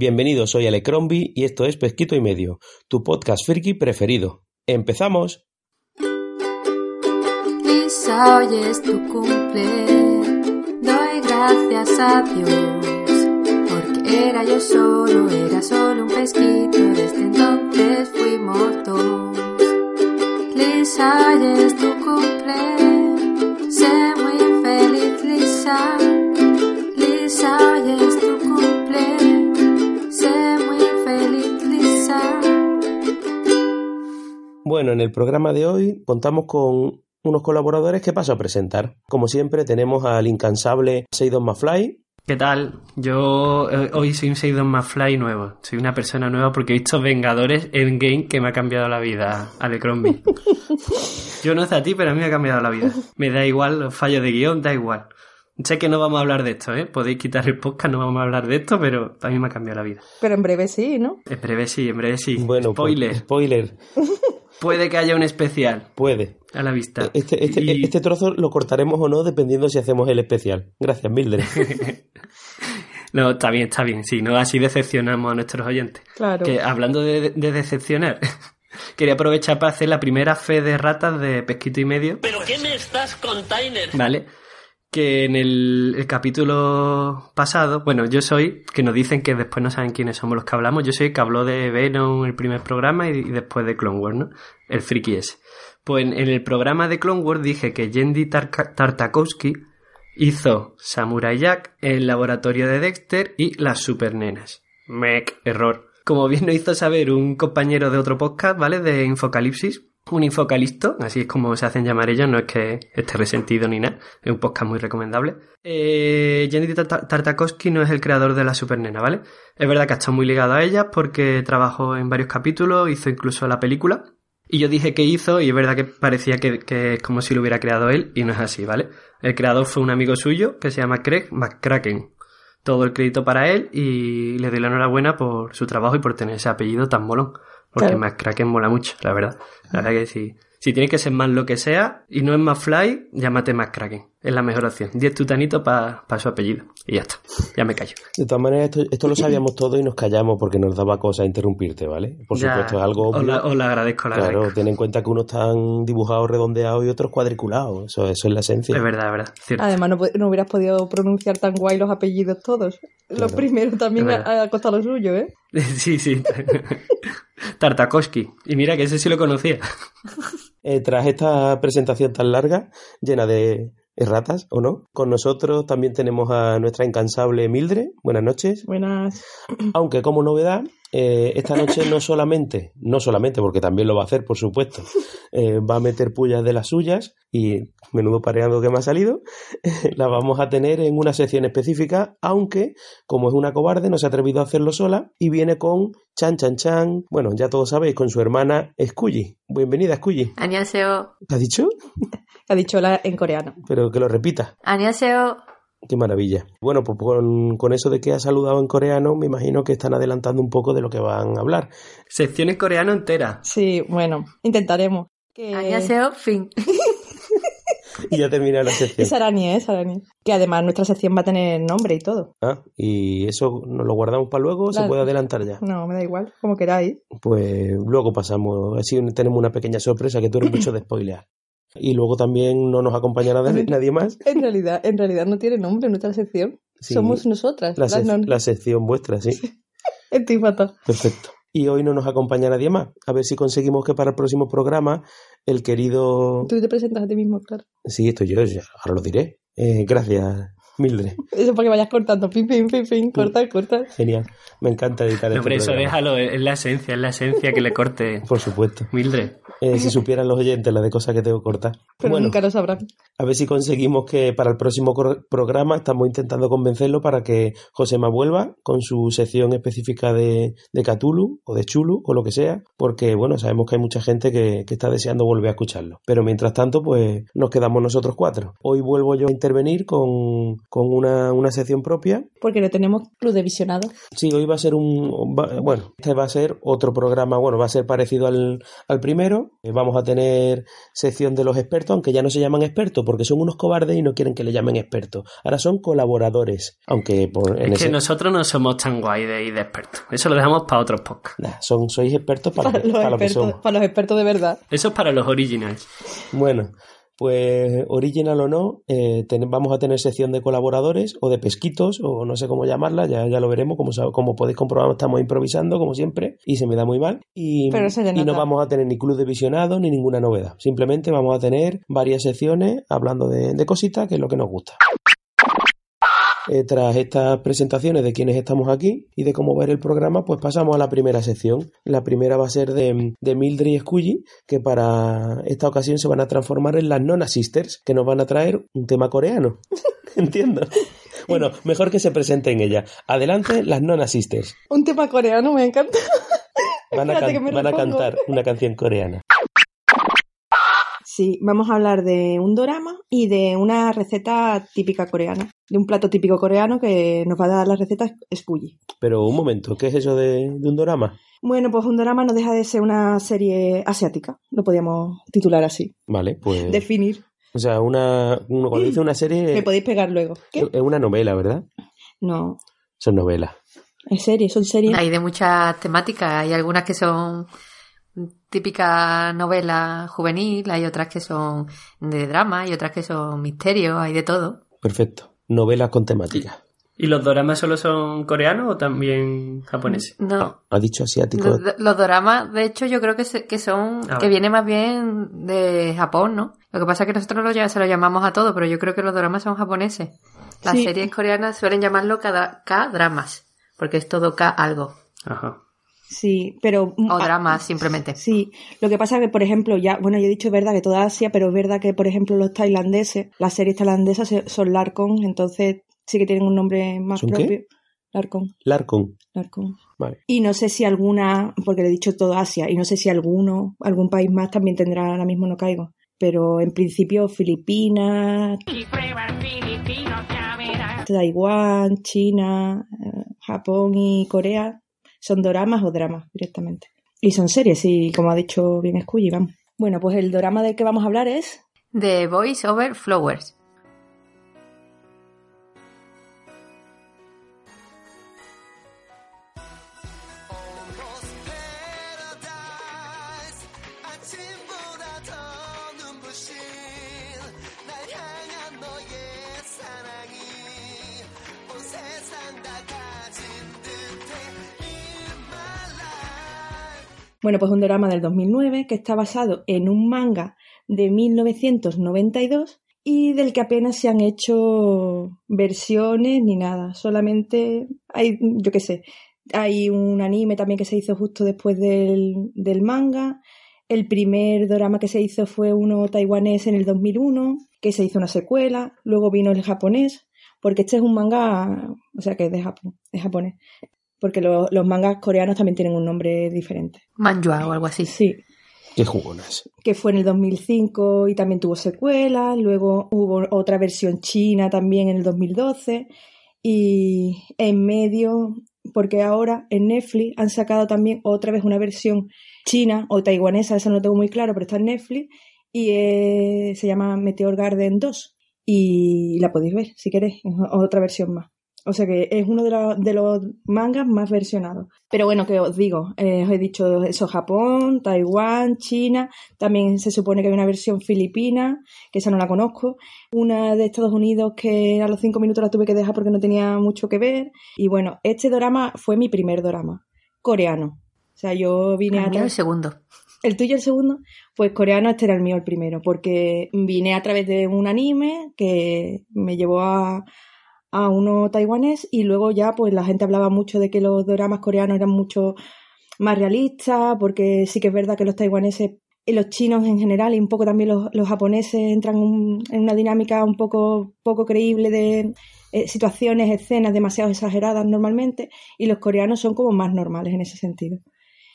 Bienvenido, soy Ale Crombie y esto es Pesquito y Medio, tu podcast friki preferido. ¡Empezamos! Lisa, hoy es tu cumple, doy gracias a Dios, porque era yo solo, era solo un pesquito, desde entonces fuimos dos. Lisa, hoy es tu cumple, sé muy feliz, Lisa, Lisa, hoy es tu cumple, Bueno, en el programa de hoy contamos con unos colaboradores que paso a presentar. Como siempre, tenemos al incansable Seidon Mafly. ¿Qué tal? Yo eh, hoy soy un Seidon Mafly nuevo. Soy una persona nueva porque he visto Vengadores Endgame que me ha cambiado la vida, Ale Crombie. Yo no sé a ti, pero a mí me ha cambiado la vida. Me da igual los fallos de guion, da igual. Sé que no vamos a hablar de esto, ¿eh? Podéis quitar el podcast, no vamos a hablar de esto, pero a mí me ha cambiado la vida. Pero en breve sí, ¿no? En breve sí, en breve sí. Bueno, pues, Spoiler. Puede que haya un especial Puede. a la vista. Este, este, Y- este trozo lo cortaremos o no dependiendo si hacemos el especial. Gracias, Mildred. No, está bien, está bien. Sí, no así decepcionamos a nuestros oyentes. Claro. Que hablando de, de decepcionar, quería aprovechar para hacer la primera fe de ratas de pesquito y medio. ¿Pero qué me estás container? ¿Vale? Que en el, capítulo pasado, bueno, yo soy, que nos dicen que después no saben quiénes somos los que hablamos, yo soy el que habló de Venom el primer programa y, después de Clone Wars, ¿no? El friki ese. Pues en, el programa de Clone Wars dije que Yendi Tartakovsky hizo Samurai Jack, el laboratorio de Dexter y las supernenas. Mec, error. Como bien nos hizo saber un compañero de otro podcast, ¿vale? De Infocalipsis, un infocalisto, así es como se hacen llamar ellos, no es que esté resentido ni nada, es un podcast muy recomendable. Eh, Jenny Tar- Tartakovsky no es el creador de la Supernena, ¿vale? Es verdad que ha estado muy ligado a ella porque trabajó en varios capítulos, hizo incluso la película. Y yo dije que hizo, y es verdad que parecía que, que es como si lo hubiera creado él, y no es así, ¿vale? El creador fue un amigo suyo que se llama Craig McCracken. Todo el crédito para él y le doy la enhorabuena por su trabajo y por tener ese apellido tan molón. Porque Claro. McCracken mola mucho, la verdad. La verdad que sí. Si tiene que ser más lo que sea y no es más fly, llámate McCracken. Es la mejor opción. 10 tutanitos para su apellido. Y ya está. Ya me callo. De todas maneras, esto, esto lo sabíamos todo y nos callamos porque nos daba cosa interrumpirte, ¿vale? Por Ya, supuesto, es algo Os obvio. la, os la agradezco, la Claro, agradezco. ten en cuenta que unos están dibujados redondeados y otros cuadriculados. Eso, eso es la esencia. Es verdad, es verdad. Cierto. Además, no, no hubieras podido pronunciar tan guay los apellidos todos. Claro. Los primeros también ha, ha costado lo suyo, ¿eh? Sí, sí. Tartakovsky. Y mira que ese sí lo conocía. Eh, tras esta presentación tan larga, llena de erratas, ¿o no? Con nosotros también tenemos a nuestra incansable Mildred. Buenas noches. Buenas. Aunque como novedad, eh, esta noche no solamente, no solamente, porque también lo va a hacer, por supuesto, eh, va a meter pullas de las suyas y menudo pareando que me ha salido, la vamos a tener en una sección específica, aunque como es una cobarde no se ha atrevido a hacerlo sola y viene con Chan Chan Chan, bueno, ya todos sabéis, con su hermana Scully. Bienvenida, Scully. Añaseo. ¿Te ha dicho? ha dicho en coreano. Pero que lo repita. Añaseo. Qué maravilla. Bueno, pues con, eso de que ha saludado en coreano, me imagino que están adelantando un poco de lo que van a hablar. Sección en coreano entera. Sí, bueno, intentaremos. Que... Ah, Añaseo, oh, fin. y ya termina la sección. Es Arani, es Arani. Que además nuestra sección va a tener nombre y todo. Ah, ¿y eso nos lo guardamos para luego o se puede adelantar ya? No, me da igual, como queráis. Pues luego pasamos, así tenemos una pequeña sorpresa que tú eres mucho de spoilear. Y luego también no nos acompañará nadie más. En realidad, en realidad no tiene nombre nuestra sección. Sí, Somos nosotras. la, sec- non- la sección vuestra, sí. Estoy fatal. Perfecto. Y hoy no nos acompaña nadie más. A ver si conseguimos que para el próximo programa el querido... Tú te presentas a ti mismo, claro. Sí, esto yo, ya, ahora lo diré. Eh, gracias, Mildred. Eso para que vayas cortando. Pim, pim, pim, pim. Corta, corta. Genial. Me encanta editar No, este hombre, eso programa. déjalo, es la esencia, es la esencia que le corte Por supuesto. Mildred. Eh, si supieran los oyentes la de cosas que tengo que cortar. Pero bueno, nunca lo sabrán. a ver si conseguimos que para el próximo programa estamos intentando convencerlo para que Josema vuelva con su sección específica de, de Cthulhu o de Chulu o lo que sea, porque bueno, sabemos que hay mucha gente que, que está deseando volver a escucharlo. Pero mientras tanto, pues nos quedamos nosotros cuatro. Hoy vuelvo yo a intervenir con, con una, una sección propia Porque no tenemos club de visionados. Sí, hoy va a ser un. va- bueno, este va a ser otro programa. Bueno, va a ser parecido al, al primero. Eh, Vamos a tener sección de los expertos, aunque ya no se llaman expertos porque son unos cobardes y no quieren que le llamen expertos. Ahora son colaboradores. Aunque por, en Es que ese. nosotros no somos tan guay de, de expertos. Eso lo dejamos para otros podcasts. Nah, son, sois expertos para, Para, lo- los para lo que expertos, somos. para los expertos de verdad. Eso es para los originals. Bueno, pues original o no, eh, ten- vamos a tener sección de colaboradores o de pesquitos o no sé cómo llamarla, ya, ya lo veremos, como, como podéis comprobar estamos improvisando como siempre y se me da muy mal y, Pero y no vamos a tener ni club de visionados ni ninguna novedad, simplemente vamos a tener varias secciones hablando de, de cositas que es lo que nos gusta. Eh, tras estas presentaciones de quienes estamos aquí y de cómo ver el programa, pues pasamos a la primera sección. La primera va a ser de, de Mildred y Scully, que para esta ocasión se van a transformar en las Nona Sisters, que nos van a traer un tema coreano. Entiendo. Bueno, mejor que se presenten ellas. Adelante, las Nona Sisters. Un tema coreano me encanta. Van a, can- van cantar una canción coreana. Sí, vamos a hablar de un dorama y de una receta típica coreana. De un plato típico coreano que nos va a dar la receta Scully. Pero un momento, ¿qué es eso de, de un drama? Bueno, pues un dorama no deja de ser una serie asiática. Lo podríamos titular así. Vale, pues. Definir. O sea, una, uno cuando dice una serie. Me podéis pegar luego. ¿Qué? Es una novela, ¿verdad? No, Son novelas. es serie, son series. Hay de muchas temáticas. Hay algunas que son típica novela juvenil, hay otras que son de drama, hay otras que son misterio, hay de todo. Perfecto. Novelas con temática. ¿Y los doramas solo son coreanos o también japoneses? No. Ha dicho asiático. Los, los doramas, de hecho, yo creo que, se- que son, Ah, que viene más bien de Japón, ¿no? Lo que pasa es que nosotros lo, ya- se lo llamamos a todo, pero yo creo que los doramas son japoneses. Las Sí. series coreanas suelen llamarlo cada- K-dramas, porque es todo K algo. Ajá. Sí, pero... O ah, dramas, simplemente. Sí, lo que pasa es que, por ejemplo, ya, bueno, yo he dicho es verdad que toda Asia, pero es verdad que, por ejemplo, los tailandeses, las series tailandesas son Larcon, entonces sí que tienen un nombre más ¿Son qué? propio. Larcon, Larcon. Larcon. Vale. Y no sé si alguna, porque le he dicho toda Asia, y no sé si alguno, algún país más también tendrá, ahora mismo no caigo. Pero en principio Filipinas, Taiwán, China, eh, Japón y Corea son doramas o dramas directamente. Y son series, y como ha dicho bien Scully, vamos. Bueno, pues el drama del que vamos a hablar es The Voice Over Flowers. Bueno, pues un drama del 2009 que está basado en un manga de 1992 y del que apenas se han hecho versiones ni nada. Solamente hay, yo qué sé, hay un anime también que se hizo justo después del, del manga. El primer drama que se hizo fue uno taiwanés en el 2001, que se hizo una secuela. Luego vino el japonés, porque este es un manga, o sea que es de Japón, japonés. Porque lo- los mangas coreanos también tienen un nombre diferente. Manhua o algo así. Sí, Qué jugonas. que fue en el 2005 y también tuvo secuelas, luego hubo otra versión china también en el 2012 y en medio, porque ahora en Netflix han sacado también otra vez una versión china o taiwanesa, eso no lo tengo muy claro, pero está en Netflix y eh, se llama Meteor Garden 2 y la podéis ver si queréis, es otra versión más. O sea que es uno de, los- de los mangas más versionados. Pero bueno, que os digo, eh, os he dicho eso, Japón, Taiwán, China, también se supone que hay una versión filipina, que esa no la conozco, una de Estados Unidos que a los cinco minutos la tuve que dejar porque no tenía mucho que ver. Y bueno, este drama fue mi primer drama, coreano. O sea, yo vine El a... el segundo. ¿El tuyo el segundo? Pues coreano, este era el mío el primero, porque vine a través de un anime que me llevó a, a uno taiwanés y luego ya pues la gente hablaba mucho de que los dramas coreanos eran mucho más realistas, porque sí que es verdad que los taiwaneses los chinos en general y un poco también los, los japoneses entran un- en una dinámica un poco, poco creíble de eh, situaciones, escenas demasiado exageradas normalmente y los coreanos son como más normales en ese sentido.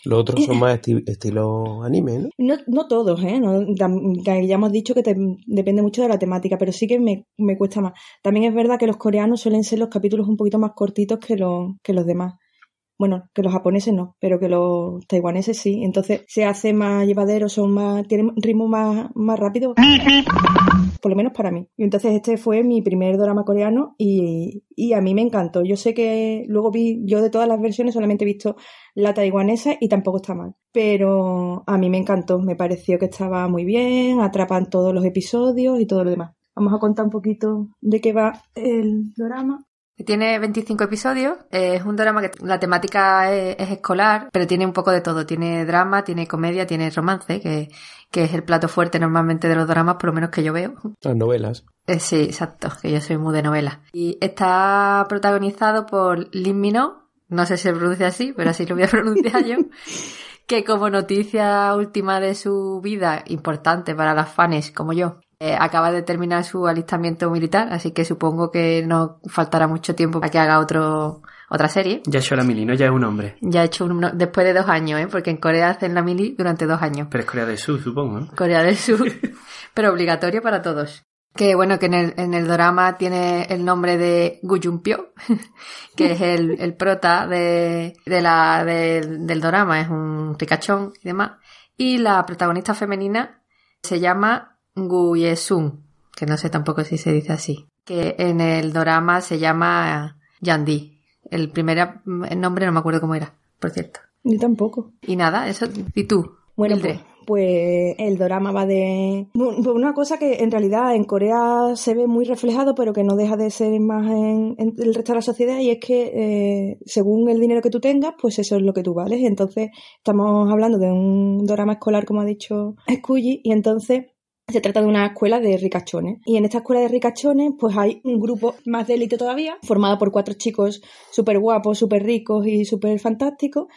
Los otros son más esti- estilo anime, ¿no? No, no todos, ¿eh? No, ya hemos dicho que te- depende mucho de la temática, pero sí que me, me cuesta más. También es verdad que los coreanos suelen ser los capítulos un poquito más cortitos que, los que los demás. Bueno, que los japoneses no, pero que los taiwaneses sí. Entonces se hace más llevadero, son más, tienen ritmo más, más rápido. Por lo menos para mí. Y entonces este fue mi primer drama coreano y, y a mí me encantó. Yo sé que luego vi, yo de todas las versiones solamente he visto la taiwanesa y tampoco está mal. Pero a mí me encantó, me pareció que estaba muy bien, atrapan todos los episodios y todo lo demás. Vamos a contar un poquito de qué va el drama. Tiene 25 episodios, es un drama que la temática es, es escolar, pero tiene un poco de todo. Tiene drama, tiene comedia, tiene romance, que, que es el plato fuerte normalmente de los dramas, por lo menos que yo veo. Las novelas. Eh, sí, exacto, que yo soy muy de novela. Y está protagonizado por Lin Minho, no sé si se pronuncia así, pero así lo voy a pronunciar yo, que como noticia última de su vida, importante para las fans como yo, eh, acaba de terminar su alistamiento militar, así que supongo que no faltará mucho tiempo para que haga otro, otra serie. Ya hecho la mili, ¿no? Ya es un hombre. Ya ha hecho uno, después de dos años, ¿eh? porque en Corea hacen la mili durante dos años. Pero es Corea del Sur, supongo, ¿no? Corea del Sur, pero obligatorio para todos. Que bueno, que en el, en el drama tiene el nombre de Gu Junpyo, que es el, el prota de, de la, de- del drama, es un ricachón y demás. Y la protagonista femenina se llama Gu Yesun, que no sé tampoco si se dice así. Que en el drama se llama Yandi. El primer el nombre no me acuerdo cómo era, por cierto. Yo tampoco. Y nada, eso. ¿Y tú? Bueno, pues, pues el drama va de... Una cosa que en realidad en Corea se ve muy reflejado, pero que no deja de ser más en, en el resto de la sociedad, y es que eh, según el dinero que tú tengas, pues eso es lo que tú vales. Entonces, estamos hablando de un drama escolar, como ha dicho Scully, y entonces se trata de una escuela de ricachones. Y en esta escuela de ricachones, pues hay un grupo más de élite todavía, formado por cuatro chicos súper guapos, súper ricos y súper fantásticos,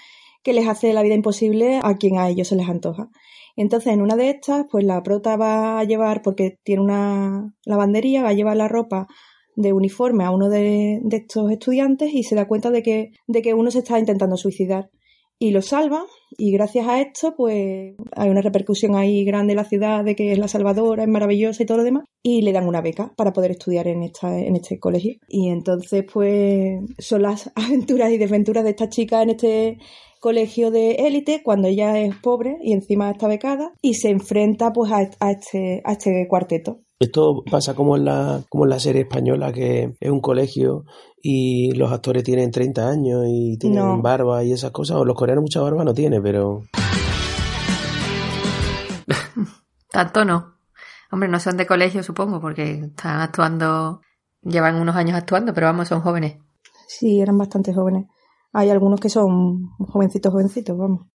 que les hace la vida imposible a quien a ellos se les antoja. Entonces, en una de estas, pues la prota va a llevar, porque tiene una lavandería, va a llevar la ropa de uniforme a uno de, de estos estudiantes y se da cuenta de que, de que uno se está intentando suicidar. Y lo salva, y gracias a esto, pues hay una repercusión ahí grande en la ciudad de que es la salvadora, es maravillosa y todo lo demás, y le dan una beca para poder estudiar en, esta, en este colegio. Y entonces, pues, son las aventuras y desventuras de esta chica en este colegio de élite cuando ella es pobre y encima está becada y se enfrenta pues a, a este, a este cuarteto. Esto pasa como en la, como en la serie española, que es un colegio y los actores tienen 30 años y tienen No. barba y esas cosas. O los coreanos mucha barba no tienen, pero Tanto no. Hombre, no son de colegio, supongo, porque están actuando, llevan unos años actuando, pero vamos, son jóvenes. Sí, eran bastante jóvenes. Hay algunos que son jovencitos, jovencitos, vamos.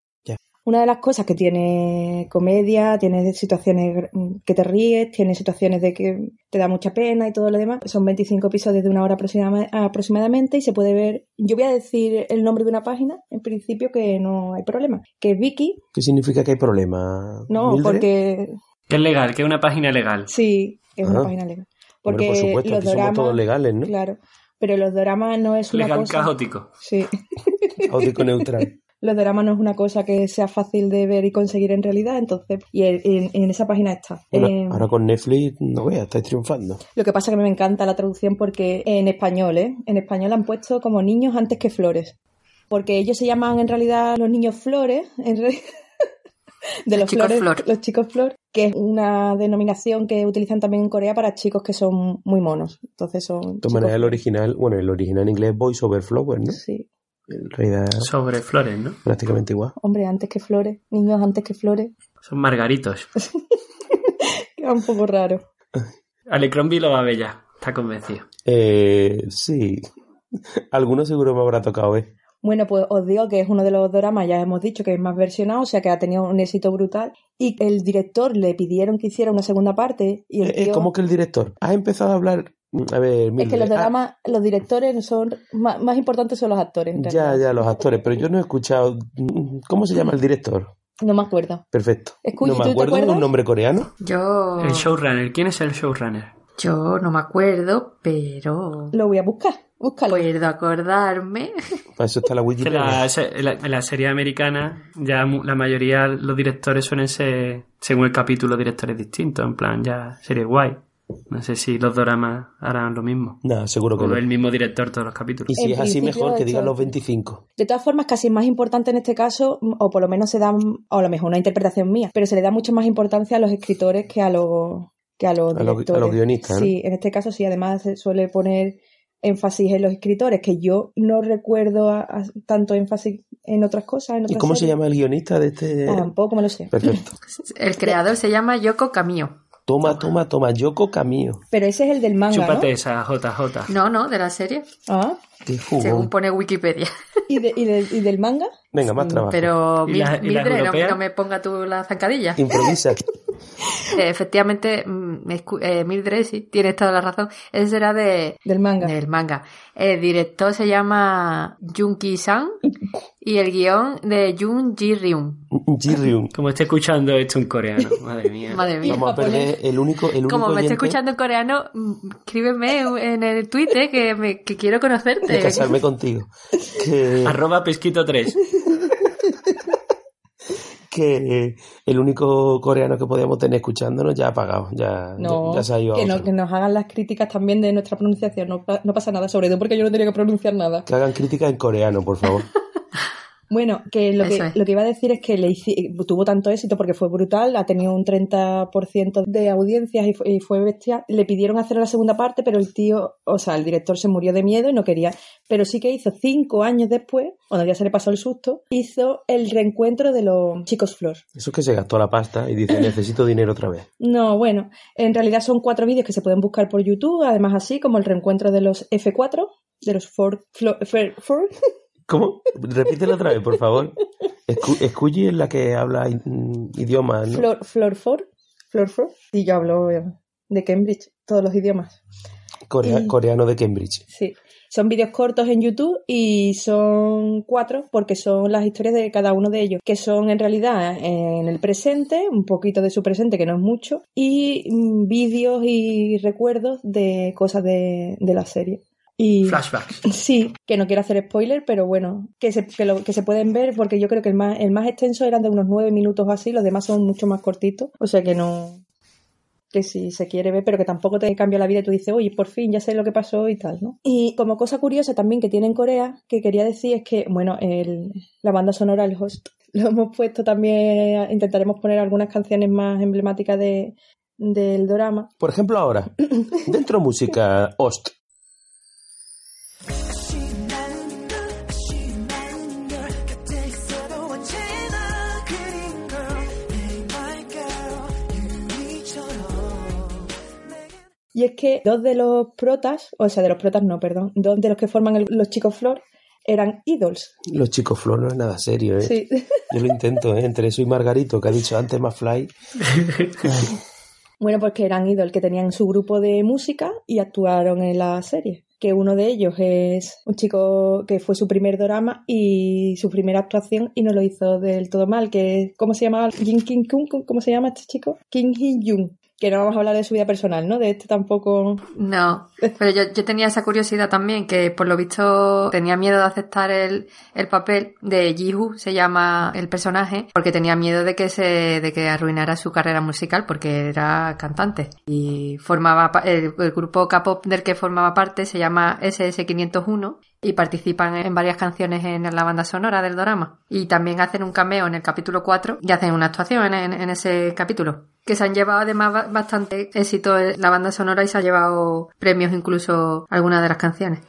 Una de las cosas que tiene comedia, tiene situaciones gr- que te ríes, tiene situaciones de que te da mucha pena y todo lo demás. Son 25 episodios de una hora aproxima- aproximadamente y se puede ver. Yo voy a decir el nombre de una página, en principio que no hay problema, que es Vicky. ¿qué significa que hay problemas? No, Mildred? porque Que es legal, que es una página legal. sí, es una Ah. página legal. Hombre, Porque por supuesto, los aquí somos dramas, todos legales, ¿no? claro, pero los dramas no es una Legal cosa. caótico. Sí. Caótico neutral. Los dramas no es una cosa que sea fácil de ver y conseguir en realidad, entonces, y en, esa página está. Bueno, Eh, ahora con Netflix, no veas, estáis triunfando. Lo que pasa es que me encanta la traducción porque en español, ¿eh? En español han puesto como niños antes que flores. Porque ellos se llaman en realidad los niños flores, en de los, chicos flores, flor. los chicos flor, que es una denominación que utilizan también en Corea para chicos que son muy monos. Entonces son. De todas maneras, el original, bueno, el original en inglés es Voice Over Flower, ¿no? Sí. Sobre flores, ¿no? prácticamente igual. Hombre, antes que flores, niños antes que flores. Son margaritos. Queda un poco raro. Alecrombie lo va a ver ya. Está convencido. Eh, sí. Algunos seguro me habrá tocado, ¿eh? Bueno, pues os digo que es uno de los dramas, ya hemos dicho que es más versionado, o sea que ha tenido un éxito brutal. Y el director le pidieron que hiciera una segunda parte y el Eh, eh, tío- ¿Cómo que el director? ¿Has empezado a hablar A ver, Es que los ah, dramas, los directores son más, más importantes son los actores. en ya, realidad. ya, los actores, pero yo no he escuchado. ¿Cómo se llama el director? No me acuerdo. Perfecto. Escucha, no ¿tú me acuerdo un nombre coreano. Yo, El showrunner. ¿Quién es el showrunner? yo no me acuerdo, pero Lo voy a buscar. Búscalo. puedo acordarme. Para eso está la Wikipedia. la, se- la- en la serie americana, ya la mayoría, los directores suelen ser, según el capítulo, directores distintos. En plan, ya serie guay. No sé si los doramas harán lo mismo. No, seguro que O no. el mismo director todos los capítulos. Y si En es así, mejor que digan los 25. De todas formas, casi es más importante en este caso, o por lo menos se da, o a lo mejor una interpretación mía, pero se le da mucho más importancia a los escritores que a los que a los A los- a directores. los guionistas, ¿no? Sí, en este caso sí, además se suele poner énfasis en los escritores, que yo no recuerdo a- a- tanto énfasis en otras cosas. En ¿Y cómo se llama el guionista de este? Tampoco me lo sé. Perfecto. El creador se llama Yoko Kamio. Toma, toma, toma. Yoko Camio. Pero ese es el del manga, Chúpate ¿no? esa JJ. No, no, de la serie, Ah, Qué según pone Wikipedia. ¿y, de- y de- y del manga? Venga, más trabajo. Pero ¿Y la- Mil- y las Mildred, no, me ponga tú la zancadilla. Improvisa. Eh, Efectivamente, mm, eh, Mildred, sí, tienes toda la razón. Ese será de, Del manga. del manga. El director se llama Jun Ki-san y el guion de Jun Ji-ryun. Ji-ryun. Como esté escuchando esto en coreano. Madre mía. Madre mía. Vamos a perder el único, el único Como me esté escuchando en coreano, mm, escríbeme en el Twitter que, me, que quiero de casarme contigo. Que, Arroba pesquito 3. que el único coreano que podíamos tener escuchándonos ya ha pagado. Ya, No, ya, ya se ha ido a que, no- que nos hagan las críticas también de nuestra pronunciación. No, no pasa nada, sobre todo porque yo no tenía que pronunciar nada. Que hagan crítica en coreano, por favor. Bueno, que lo, que es. lo que iba a decir es que le hici- tuvo tanto éxito porque fue brutal, ha tenido un 30% de audiencias y fue, y fue bestial. Le pidieron hacer la segunda parte, pero el tío, o sea, el director se murió de miedo y no quería. Pero sí que hizo cinco años después, cuando ya se le pasó el susto, hizo el reencuentro de los chicos Flor. Eso es que se gastó la pasta y dice, necesito dinero otra vez. No, bueno, en realidad son cuatro vídeos que se pueden buscar por YouTube, además así como el reencuentro de los F4, de los Ford, Ford, ¿Cómo? Repítelo otra vez, por favor. Escu es la que habla idiomas, ¿no? Flor, Flor Ford, Flor Ford, y yo hablo de Cambridge, todos los idiomas. Corea- y- Coreano de Cambridge. Sí, son vídeos cortos en YouTube y son cuatro porque son las historias de cada uno de ellos, que son en realidad en el presente, un poquito de su presente, que no es mucho, y mm, vídeos y recuerdos de cosas de, de la serie. Y Flashbacks. sí, que no quiero hacer spoiler, pero bueno, que se, que, lo- que se pueden ver porque yo creo que el más, el más extenso eran de unos nueve minutos o así, los demás son mucho más cortitos, o sea que no, que si se quiere ver, pero que tampoco te cambia la vida y tú dices, oye, por fin ya sé lo que pasó y tal, ¿no? Y como cosa curiosa también que tiene en Corea, que quería decir es que, bueno, el, la banda sonora, el host, lo hemos puesto también, intentaremos poner algunas canciones más emblemáticas de, del drama. Por ejemplo, ahora, dentro música Ost. Y es que dos de los protas, o sea, de los protas no, perdón, dos de los que forman el- los chicos Flor eran idols. Los chicos Flor no es nada serio, ¿eh? Sí. Yo lo intento, ¿eh? Entre eso y Margarito, que ha dicho antes más fly. Bueno, pues que eran idol, que tenían su grupo de música y actuaron en la serie. Que uno de ellos es un chico que fue su primer drama y su primera actuación y no lo hizo del todo mal. Que, ¿Cómo se llamaba? Jin Kim Kun, ¿cómo se llama este chico? Kim Hee Jung. Que no vamos a hablar de su vida personal, ¿no? De este tampoco. No, pero yo, yo tenía esa curiosidad también, que por lo visto tenía miedo de aceptar el, el papel de Jihu, se llama el personaje, porque tenía miedo de que se, de que arruinara su carrera musical, porque era cantante. Y formaba, el, el grupo K-pop del que formaba parte se llama SS501 y participan en varias canciones en la banda sonora del drama. Y también hacen un cameo en el capítulo 4 y hacen una actuación en, en- ese capítulo. Que se han llevado además ba- bastante éxito la banda sonora y se ha llevado premios incluso algunas de las canciones.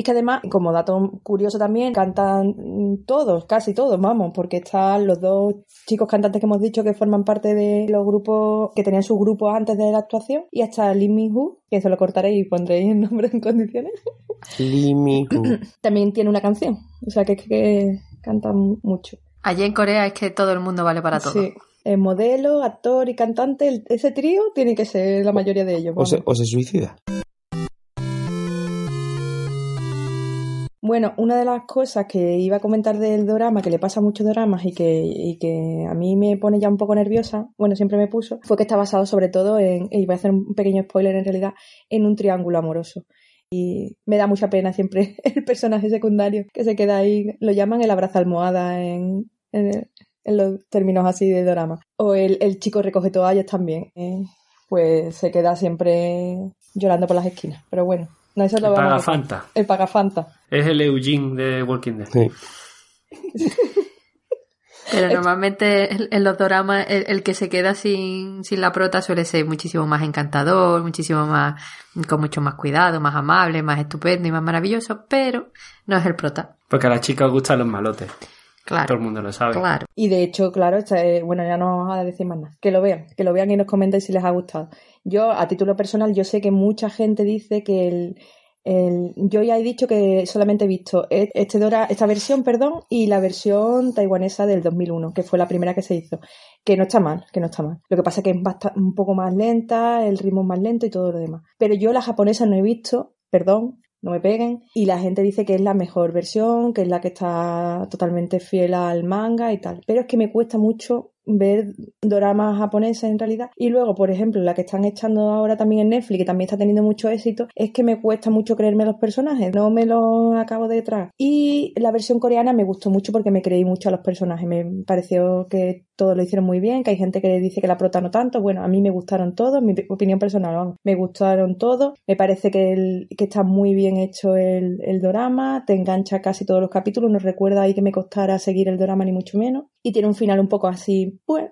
Y que además, como dato curioso también, cantan todos, casi todos, vamos, porque están los dos chicos cantantes que hemos dicho que forman parte de los grupos, que tenían sus grupos antes de la actuación, y hasta Lee Min Ho, que eso lo cortaré y pondréis el nombre en condiciones, Lee también tiene una canción. O sea que es que cantan mucho. Allí en Corea es que todo el mundo vale para todo. Sí. Eh, modelo, actor y cantante, el- ese trío tiene que ser la mayoría de ellos. O se, o se suicida. Bueno, una de las cosas que iba a comentar del drama, que le pasa a muchos dramas y que, y que a mí me pone ya un poco nerviosa, bueno, siempre me puso, fue que está basado sobre todo en, y voy a hacer un pequeño spoiler en realidad, en un triángulo amoroso. Y me da mucha pena siempre el personaje secundario que se queda ahí, lo llaman el abrazo almohada en, en, los términos así de drama. O el, el chico recoge toallas también, eh, pues se queda siempre llorando por las esquinas. Pero bueno, no eso lo El Pagafanta. El pagafanta. Es el Eugene de Walking Dead. Sí. Pero normalmente en- los doramas el, el que se queda sin, sin la prota suele ser muchísimo más encantador, muchísimo más, con mucho más cuidado, más amable, más estupendo y más maravilloso, pero no es el prota. Porque a las chicas os gustan los malotes. Todo el Claro, mundo lo sabe. claro. Y de hecho, claro, bueno, ya no vamos a decir más nada. Que lo vean, que lo vean y nos comenten si les ha gustado. Yo, a título personal, yo sé que mucha gente dice que el, el- yo ya he dicho que solamente he visto e- este Dora, esta versión, perdón, y la versión taiwanesa del 2001, que fue la primera que se hizo. Que no está mal, que no está mal. Lo que pasa es que es un poco más lenta, el ritmo es más lento y todo lo demás. Pero yo la japonesa no he visto, perdón, no me peguen. Y la gente dice que es la mejor versión, que es la que está totalmente fiel al manga y tal. Pero es que me cuesta mucho ver doramas japoneses en realidad. Y luego, por ejemplo, la que están echando ahora también en Netflix, que también está teniendo mucho éxito, es que me cuesta mucho creerme los personajes, no me los acabo de traer. Y la versión coreana me gustó mucho porque me creí mucho a los personajes, me pareció que todo lo hicieron muy bien, que hay gente que dice que la prota no tanto, bueno, a mí me gustaron todos, mi opinión personal, me gustaron todos, me parece que, el, que está muy bien hecho el, el dorama, te engancha casi todos los capítulos, no recuerda ahí que me costara seguir el dorama ni mucho menos, y tiene un final un poco así, bueno,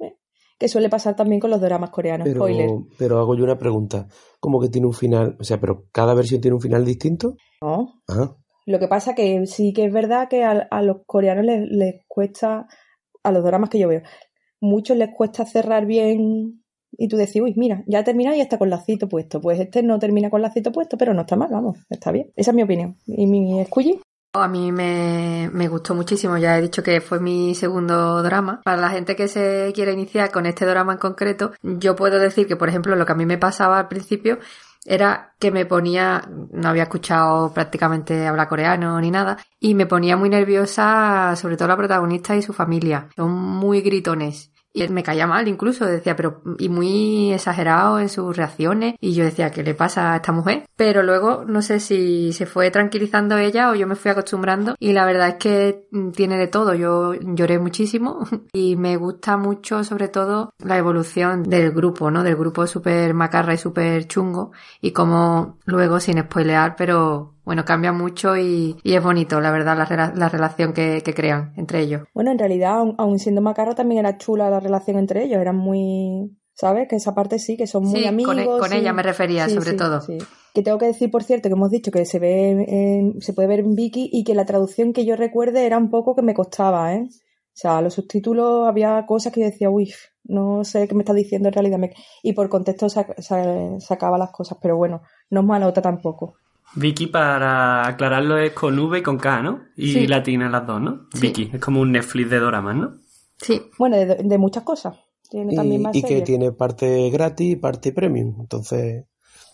eh, que suele pasar también con los doramas coreanos, Pero, spoiler. pero hago yo una pregunta. ¿Cómo que tiene un final? O sea, pero cada versión tiene un final distinto. No, Ah, Lo que pasa que sí que es verdad que a, a los coreanos les, les cuesta, a los dramas que yo veo, muchos les cuesta cerrar bien y tú decís, uy, mira, ya ha terminado y está con lacito puesto. Pues este no termina con lacito puesto, pero no está mal, vamos, está bien. Esa es mi opinión. ¿Y mi escuyi? A mí me, gustó muchísimo, ya he dicho que fue mi segundo drama. Para la gente que se quiere iniciar con este drama en concreto, yo puedo decir que, por ejemplo, lo que a mí me pasaba al principio era que me ponía, no había escuchado prácticamente hablar coreano ni nada, y me ponía muy nerviosa, sobre todo la protagonista y su familia. Son muy gritones. Y me caía mal incluso, decía, pero, y muy exagerado en sus reacciones, y yo decía, ¿qué le pasa a esta mujer? Pero luego, no sé si se fue tranquilizando ella o yo me fui acostumbrando, y la verdad es que mm, tiene de todo, yo lloré muchísimo, y me gusta mucho, sobre todo, la evolución del grupo, ¿no? Del grupo súper macarra y súper chungo, y como luego, sin spoilear, pero bueno, cambia mucho y, y es bonito, la verdad, la, la relación que, que crean entre ellos. Bueno, en realidad, aun, aun siendo macarra, también era chula la relación entre ellos, eran muy... ¿Sabes? Que esa parte sí, que son muy Sí, amigos. con e- con sí. ella me refería, Sí, sobre todo. Que tengo que decir, por cierto, que hemos dicho que se ve, en- se puede ver en Viki y que la traducción que yo recuerde era un poco que me costaba, ¿eh? O sea, los subtítulos había cosas que yo decía, uy, no sé qué me está diciendo en realidad. Y por contexto sac- sa- sacaba las cosas, pero bueno, no es malota tampoco. Vicky, para aclararlo, es con V y con K, ¿no? Y Sí. latina las dos, ¿no? Sí. Vicky, es como un Netflix de doramas, ¿no? Sí, Bueno, de, de muchas cosas. Tiene también y, más y que series. tiene parte gratis y parte premium. Entonces,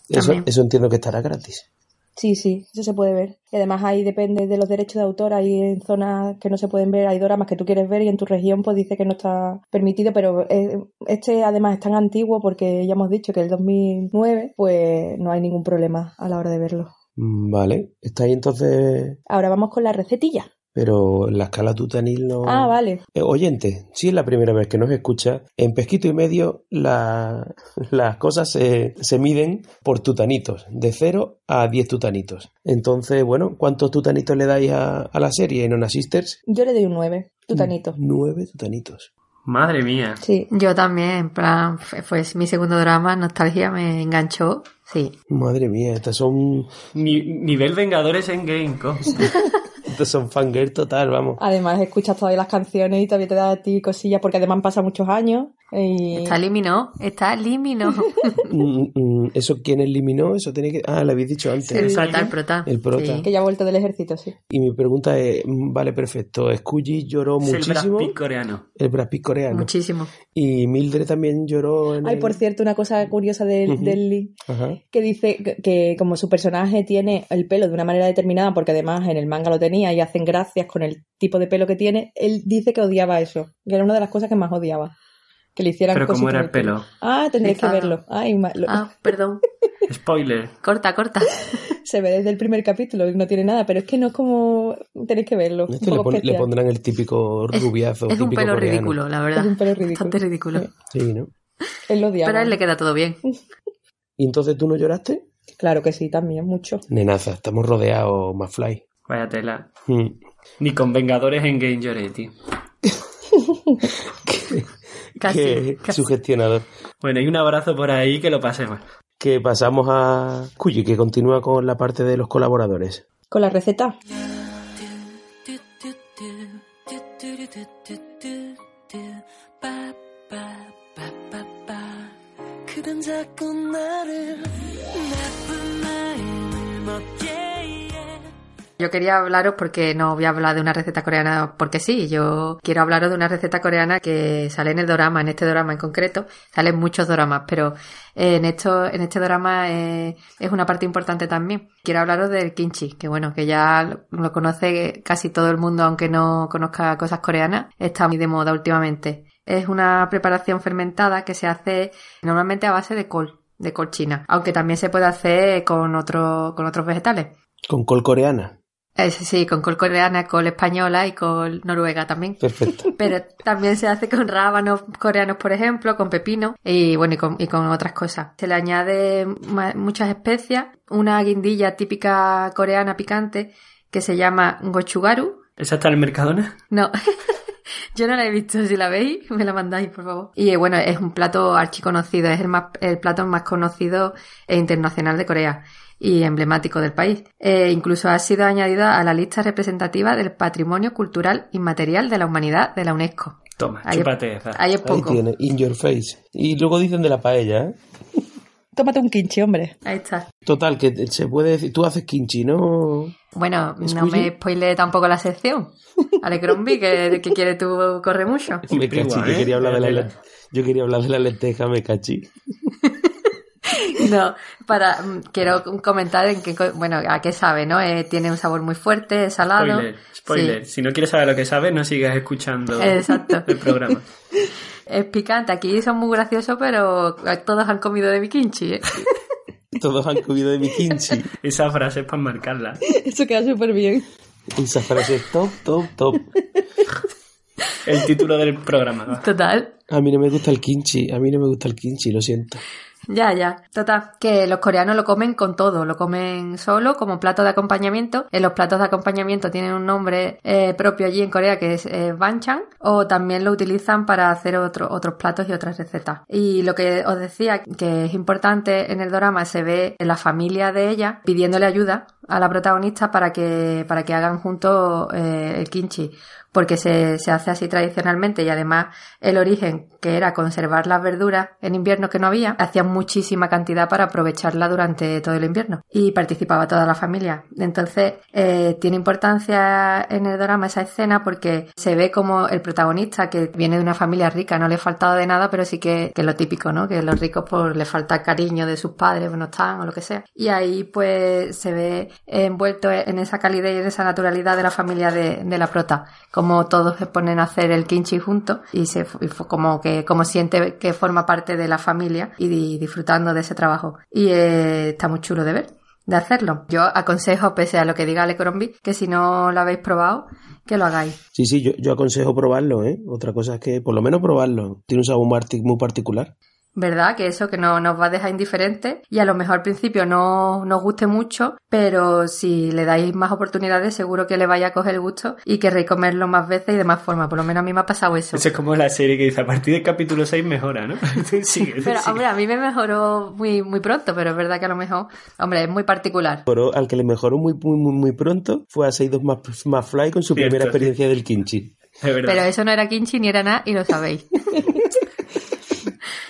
eso, También. eso entiendo que estará gratis. Sí, sí, eso se puede ver. Y además ahí depende de los derechos de autor, hay en zonas que no se pueden ver, hay doramas que tú quieres ver y en tu región pues dice que no está permitido, pero eh, este además es tan antiguo porque ya hemos dicho que el 2009 pues no hay ningún problema a la hora de verlo. Mm, Vale, está ahí entonces, Ahora vamos con la recetilla. pero en la escala tutanil no... Ah, vale. Eh, oyente, si es la primera vez que nos escucha, en Pesquito y Medio la- las cosas se, se miden por tutanitos, de 0 a 10 tutanitos. Entonces, bueno, ¿cuántos tutanitos le dais a, a la serie en Ona Sisters? Yo le doy un 9, tutanito. 9 tutanitos. Madre mía. Sí. yo también, en plan, fue, fue mi segundo drama, Nostalgia, me enganchó. Sí. Madre mía, estas son, Ni- nivel Vengadores en Game estas son fangirl total, vamos. Además, escuchas todavía las canciones y todavía te da a ti cosillas porque además han pasado muchos años. Y... Está eliminó, está eliminó. Mm, mm, ¿Eso quién eliminó? Eso tiene que... Ah, lo habéis dicho antes. El Sí. prota, el prota. El prota. Sí. Que ya ha vuelto del ejército, sí. Y mi pregunta es, mm, vale, perfecto, Scully lloró Es el Brad muchísimo, Pitt coreano. el Brad Pitt coreano, Muchísimo. y Mildred también lloró en Ay, el- por cierto, una cosa curiosa del, Ujú. del Lee, Ajá. que dice que, que como su personaje tiene el pelo de una manera determinada, porque además en el manga lo tenía y hacen gracias con el tipo de pelo que tiene, él dice que odiaba eso, que era una de las cosas que más odiaba. Que le hicieran Pero cosas como era el pelo. Ah, tendréis que verlo. Ay, Ah, perdón. Spoiler. Corta, corta. Se ve desde el primer capítulo y no tiene nada, pero es que no es como... Tenéis que verlo. Esto le, pon- pondrán el típico rubiazo, Es un típico pelo coreano. ridículo, la verdad. Es un pelo ridículo. Bastante ridículo. Sí. Sí, ¿no? Él lo odiaba. Pero a él le queda todo bien. ¿Y entonces tú no lloraste? Claro que sí, también, mucho. Nenaza, estamos rodeados, más fly. Vaya tela. Mm. Ni con Vengadores en Game lloré, tío. Casi. Sugestionador. Bueno, y un abrazo por ahí que lo pasemos. Que pasamos a Cuyi, que continúa con la parte de los colaboradores. Con la receta. Yo quería hablaros porque no voy a hablar de una receta coreana porque sí, yo quiero hablaros de una receta coreana que sale en el drama, en este drama en concreto, salen muchos dramas, pero en esto, en este drama eh, es una parte importante también. Quiero hablaros del kimchi, que bueno, que ya lo, lo conoce casi todo el mundo, aunque no conozca cosas coreanas, está muy de moda últimamente. Es una preparación fermentada que se hace normalmente a base de col, de col china, aunque también se puede hacer con otro, con otros vegetales. Con col coreana. Sí, con col coreana, col española y col noruega también. Perfecto. Pero también se hace con rábanos coreanos, por ejemplo, con pepino y bueno, y con, y con otras cosas. Se le añade muchas especias, una guindilla típica coreana picante que se llama gochugaru. ¿Esa está en el Mercadona? No, yo no la he visto. Si la veis, me la mandáis, por favor. Y bueno, es un plato archiconocido, es el, más, el plato más conocido e internacional de Corea y emblemático del país. Eh, incluso ha sido añadida a la lista representativa del Patrimonio Cultural Inmaterial de la Humanidad de la UNESCO. Toma, Ahí- chúpate esa. Ahí es Ahí poco. tiene, in your face. Y luego dicen de la paella, ¿eh? Tómate un kimchi, hombre. Ahí está. Total, que se puede decir, tú haces kimchi, ¿no? Bueno, no me spoile tampoco la sección. Ale Crombie, que, que quiere tú corre mucho. Me que ¿eh? quería hablar de la, yo quería hablar de la lenteja, me cachi. No, para mm, quiero comentar en qué, co- bueno, a qué sabe, ¿no? Eh, tiene un sabor muy fuerte, es salado. Spoiler, spoiler. Sí. Si no quieres saber lo que sabes, no sigas escuchando Exacto. el programa. Es picante. Aquí son muy graciosos, pero todos han comido de mi kimchi, ¿eh? Todos han comido de mi kimchi. Esa frase es para marcarla. Eso queda súper bien. Esa frase es top, top, top. El título del programa. Total. A mí no me gusta el kimchi, a mí no me gusta el kimchi, lo siento. Ya, ya. Total. Que los coreanos lo comen con todo. Lo comen solo como plato de acompañamiento. En los platos de acompañamiento tienen un nombre eh, propio allí en Corea que es eh, banchan. O también lo utilizan para hacer otro- otros platos y otras recetas. Y lo que os decía que es importante en el drama se ve en la familia de ella pidiéndole ayuda a la protagonista para que, para que hagan juntos eh, el kimchi porque se, se hace así tradicionalmente y además el origen que era conservar las verduras en invierno que no había, hacían muchísima cantidad para aprovecharla durante todo el invierno y participaba toda la familia. Entonces eh, tiene importancia en el drama esa escena porque se ve como el protagonista que viene de una familia rica, no le ha faltado de nada, pero sí que, es lo típico, ¿no? Que los ricos pues le falta cariño de sus padres, pues no están o lo que sea. Y ahí pues se ve envuelto en esa calidez y en esa naturalidad de la familia de, de la prota, como todos se ponen a hacer el kimchi juntos y se fue como que como siente que forma parte de la familia y di- disfrutando de ese trabajo. Y eh, está muy chulo de ver, de hacerlo. Yo aconsejo, pese a lo que diga Ale Crombie, que si no lo habéis probado, que lo hagáis. Sí, sí, yo, yo aconsejo probarlo, ¿eh? Otra cosa es que por lo menos probarlo. Tiene un sabor muy particular. ¿Verdad? Que eso que no nos va a dejar indiferentes y a lo mejor al principio no nos guste mucho, pero si le dais más oportunidades seguro que le vaya a coger el gusto y querréis comerlo más veces y de más forma. Por lo menos a mí me ha pasado eso. Eso es como la serie que dice, a partir del capítulo 6 mejora, ¿no? Sigue, Pero, sigue. hombre, a mí me mejoró muy, muy pronto, pero es verdad que a lo mejor, hombre, es muy particular. Pero al que le mejoró muy, muy, muy, muy pronto fue a Seidos más Fly con su Cierto, primera sí. experiencia del kimchi. Es. Pero eso no era kimchi ni era nada y lo sabéis.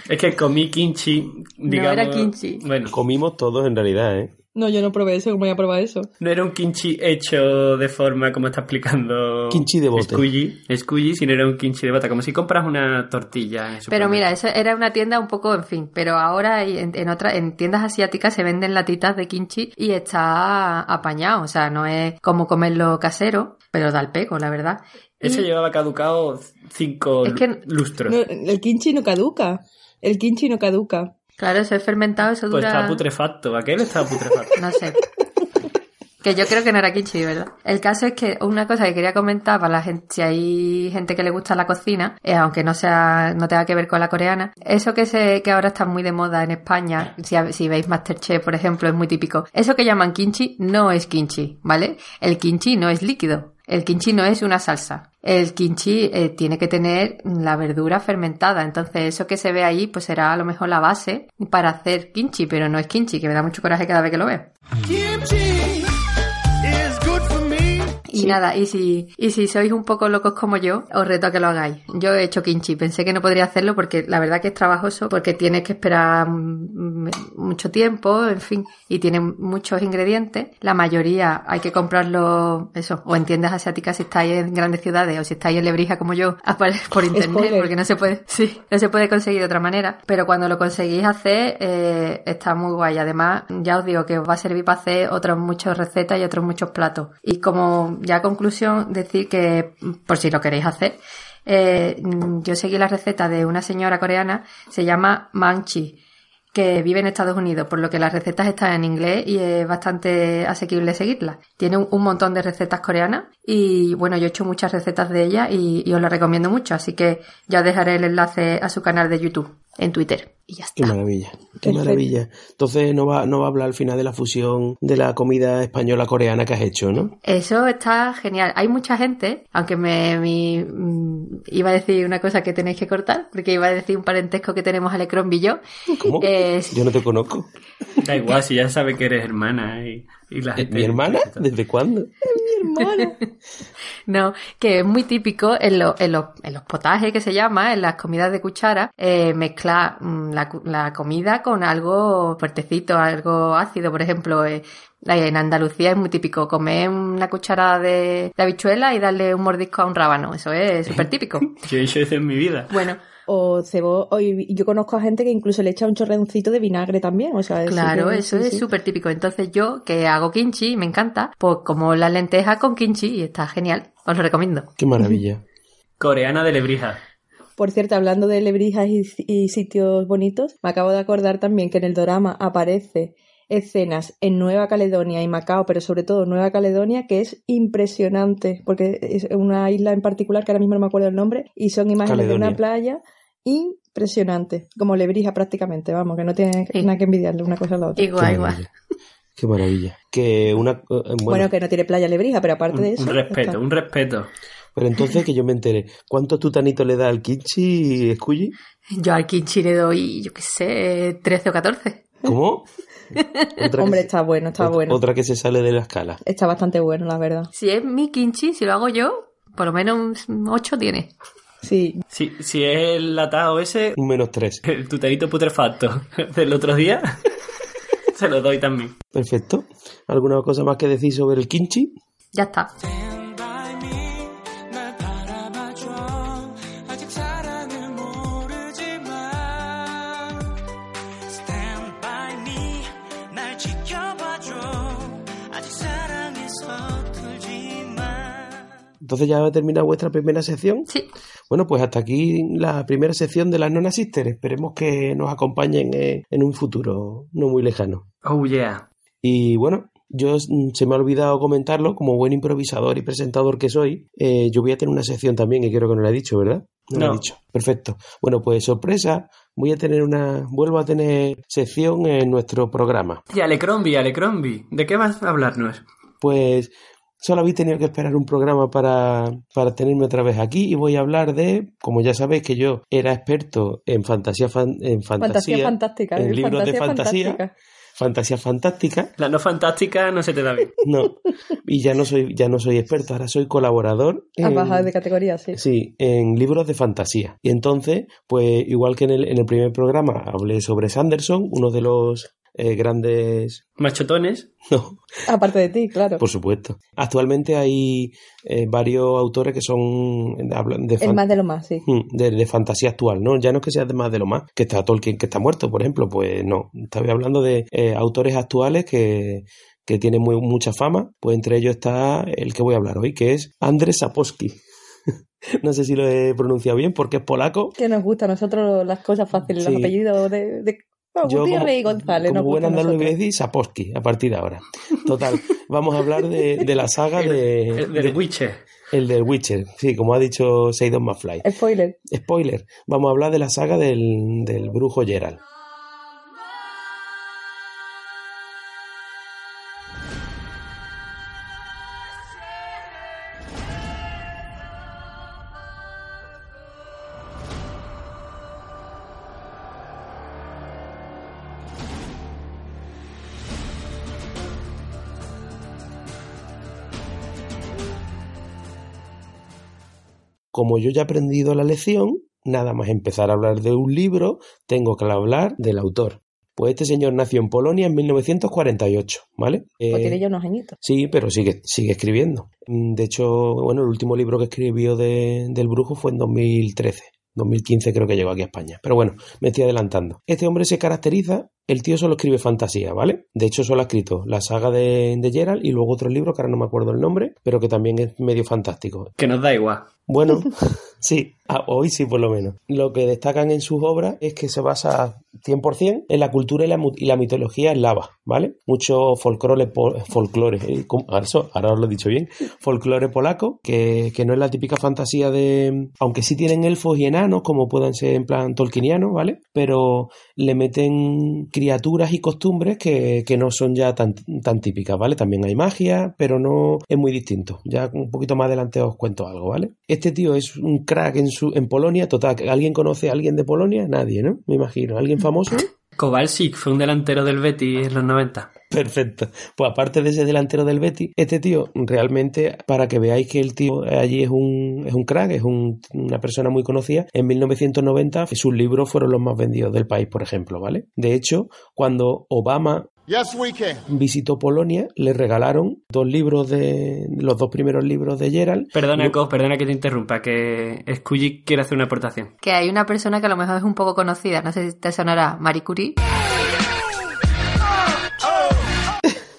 Es que comí kimchi, digamos... era kimchi. Bueno, Comimos todos en realidad, ¿eh? No, yo no probé eso, ¿cómo voy a probar eso? no era un kimchi hecho de forma como está explicando... Kimchi de bote. Squeegee, sino era un kimchi de bota, como si compras una tortilla en Pero mira, eso era una tienda un poco, en fin, pero ahora en, en otra, en tiendas asiáticas se venden latitas de kimchi y está apañado, o sea, no es como comerlo casero, pero da el pego, la verdad. Ese Y- llevaba caducado cinco Es que- lustros. No, el kimchi no caduca. El kimchi no caduca. Claro, eso es fermentado, eso Pues dura... estaba putrefacto, aquel estaba putrefacto. No sé. Que yo creo que no era kimchi, ¿verdad? El caso es que una cosa que quería comentar para la gente, si hay gente que le gusta la cocina, eh, aunque no sea, no tenga que ver con la coreana, eso que se, que ahora está muy de moda en España, si, si veis Masterchef, por ejemplo, es muy típico. Eso que llaman kimchi no es kimchi, ¿vale? El kimchi no es líquido. El kimchi no es una salsa. El kimchi eh, tiene que tener la verdura fermentada. Entonces, eso que se ve ahí, pues será a lo mejor la base para hacer kimchi, pero no es kimchi, que me da mucho coraje cada vez que lo veo. Y nada, y si, y si sois un poco locos como yo, os reto a que lo hagáis. Yo he hecho kimchi, pensé que no podría hacerlo porque la verdad que es trabajoso, porque tienes que esperar mm, mucho tiempo, en fin, y tiene muchos ingredientes. La mayoría hay que comprarlo, eso, o en tiendas asiáticas si estáis en grandes ciudades o si estáis en Lebrija como yo, por internet, Spoiler. porque no se puede, sí, no se puede conseguir de otra manera. Pero cuando lo conseguís hacer, eh, está muy guay. Además, ya os digo que os va a servir para hacer otras muchas recetas y otros muchos platos. Y como ya conclusión, decir que, por si lo queréis hacer, eh, yo seguí la receta de una señora coreana, se llama Manchi, que vive en Estados Unidos, por lo que las recetas están en inglés y es bastante asequible seguirlas. Tiene un, montón de recetas coreanas y bueno, yo he hecho muchas recetas de ella y, y os lo recomiendo mucho, así que ya os dejaré el enlace a su canal de YouTube en Twitter y ya Qué está. maravilla, qué Perfecto. maravilla. Entonces no va, no va a hablar al final de la fusión de la comida española-coreana que has hecho, ¿no? Eso está genial. Hay mucha gente, aunque me, mi- mm, iba a decir una cosa que tenéis que cortar, porque iba a decir un parentesco que tenemos Alecrón y yo. ¿Cómo? Es- Yo no te conozco. Da igual, si ya sabe que eres hermana y, y la ¿Eh, gente... ¿Mi hermana? ¿Desde cuándo? No, que es muy típico en, lo- en, los, en los potajes que se llama, en las comidas de cuchara, eh, mezclar mm, la, comida con algo fuertecito, algo ácido. Por ejemplo, eh, en Andalucía es muy típico comer una cucharada de, de habichuela y darle un mordisco a un rábano. Eso es súper típico. Yo he hecho eso en mi vida. Bueno, O cebo, o- yo conozco a gente que incluso le echa un chorreoncito de vinagre también, o sea, Claro, eso sí, es sí. súper típico. Entonces yo, que hago kimchi, me encanta, pues como la lenteja con kimchi y está genial. Os lo recomiendo. Qué maravilla. Coreana de Lebrija. Por cierto, hablando de lebrijas y, y sitios bonitos, me acabo de acordar también que en el drama aparece escenas en Nueva Caledonia y Macao, pero sobre todo Nueva Caledonia, que es impresionante, porque es una isla en particular que ahora mismo no me acuerdo el nombre, y son imágenes de una playa impresionante, como lebrija prácticamente, vamos, que no tiene Sí. nada que envidiarle una cosa a la otra. Igual, Qué igual. maravilla. Qué maravilla. Que una, eh, bueno, Bueno, que no tiene playa lebrija, pero aparte de Un, eso... un respeto, está. un respeto. Pero entonces que yo me entere, ¿cuántos tutanitos le da al kimchi, Scully? Yo al kimchi le doy, yo qué sé, 13 o 14. ¿Cómo? Hombre, está bueno, está bueno. Otra que se sale de la escala. Está bastante bueno, la verdad. Si es mi kimchi, si lo hago yo, por lo menos un 8 tiene. Sí, Si, si es el latado ese, Un menos tres. el tuterito putrefacto del otro día, se lo doy también. Perfecto. ¿Alguna cosa más que decir sobre el kimchi? Ya está. Entonces ya ha terminado vuestra primera sección. Sí. Bueno, pues hasta aquí la primera sección de las Nona Sisters. Esperemos que nos acompañen en un futuro no muy lejano. Oh yeah. Y bueno, yo mm, se me ha olvidado comentarlo, como buen improvisador y presentador que soy, eh, yo voy a tener una sección también, que creo que no lo he dicho, ¿verdad? No, lo No. he dicho. Perfecto. Bueno, pues sorpresa, voy a tener una, vuelvo a tener sección en nuestro programa. Y Alecrombie, Alecrombie, ¿de qué vas a hablarnos? Pues solo habéis tenido que esperar un programa para, para tenerme otra vez aquí y voy a hablar de, como ya sabéis que yo era experto en fantasía, fan- en fantasía, Fantasía fantástica. en ¿eh? libros de fantasía, fantástica. fantasía fantástica, La no fantástica no se te da bien. no, y ya no soy, ya no soy experto, ahora soy colaborador. Has en- de categoría, sí. Sí, en libros de fantasía. Y entonces, pues igual que en el, en el primer programa hablé sobre Sanderson, uno de los eh, grandes... Machotones, No, Aparte de ti, claro. por supuesto. Actualmente hay eh, varios autores que son hablan de, El más de lo más, sí. Mm, de, de fantasía actual, ¿no? Ya no es que sea de más de lo más, que está Tolkien que está muerto, por ejemplo, pues no. Estaba hablando de eh, autores actuales que, que tienen muy, mucha fama, pues entre ellos está el que voy a hablar hoy, que es Andrzej Sapkowski. no sé si lo he pronunciado bien porque es polaco. Que nos gusta a nosotros las cosas fáciles, Sí. los apellidos de, de bueno, Yo Gutiérrez como, y González. como nos buen andaluz voy a nosotros. decir Sapkowski a partir de ahora. Total, vamos a hablar de, de la saga de, el de de- Witcher. el del Witcher, sí, como ha dicho Seidon McFly. Spoiler. Spoiler, vamos a hablar de la saga del, del brujo Geralt. Como yo ya he aprendido la lección, nada más empezar a hablar de un libro, tengo que hablar del autor. Pues este señor nació en Polonia en 1948, ¿vale? Pues Eh, tiene ya unos añitos. Sí, pero sigue, sigue escribiendo. Mm, De hecho, bueno, el último libro que escribió de- del brujo fue en 2013. 2015 creo que llegó aquí a España. Pero bueno, me estoy adelantando. Este hombre se caracteriza, el tío solo escribe fantasía, ¿vale? De hecho, solo ha escrito la saga de, de Geralt y luego otro libro que ahora no me acuerdo el nombre, pero que también es medio fantástico. Que nos da igual. Bueno, sí, hoy sí por lo menos. Lo que destacan en sus obras es que se basa 100% en la cultura y la, y la mitología eslava, ¿vale? Mucho folclore, folclore eh, eso- ahora os lo he dicho bien, folclore polaco, que, que no es la típica fantasía de... Aunque sí tienen elfos y enanos, como puedan ser en plan tolkieniano, ¿vale? Pero le meten criaturas y costumbres que, que no son ya tan, tan típicas, ¿vale? También hay magia, pero no es muy distinto. Ya un poquito más adelante os cuento algo, ¿vale? Este tío es un crack en, su, en Polonia, total. ¿Alguien conoce a alguien de Polonia? Nadie, ¿no? Me imagino. ¿Alguien famoso? Kowalczyk fue un delantero del Betis en los 90. Perfecto. Pues aparte de ese delantero del Betis, este tío realmente, para que veáis que el tío allí es un, es un crack, es un- una persona muy conocida, en 1990 sus libros fueron los más vendidos del país, por ejemplo, ¿vale? De hecho, cuando Obama Yes, we can. visitó Polonia, le regalaron dos libros de, los dos primeros libros de Gerald. Perdona, Lu- Kos, perdona que te interrumpa, que Skujik quiere hacer una aportación. Que hay una persona que a lo mejor es un poco conocida, no sé si te sonará, Marie Curie.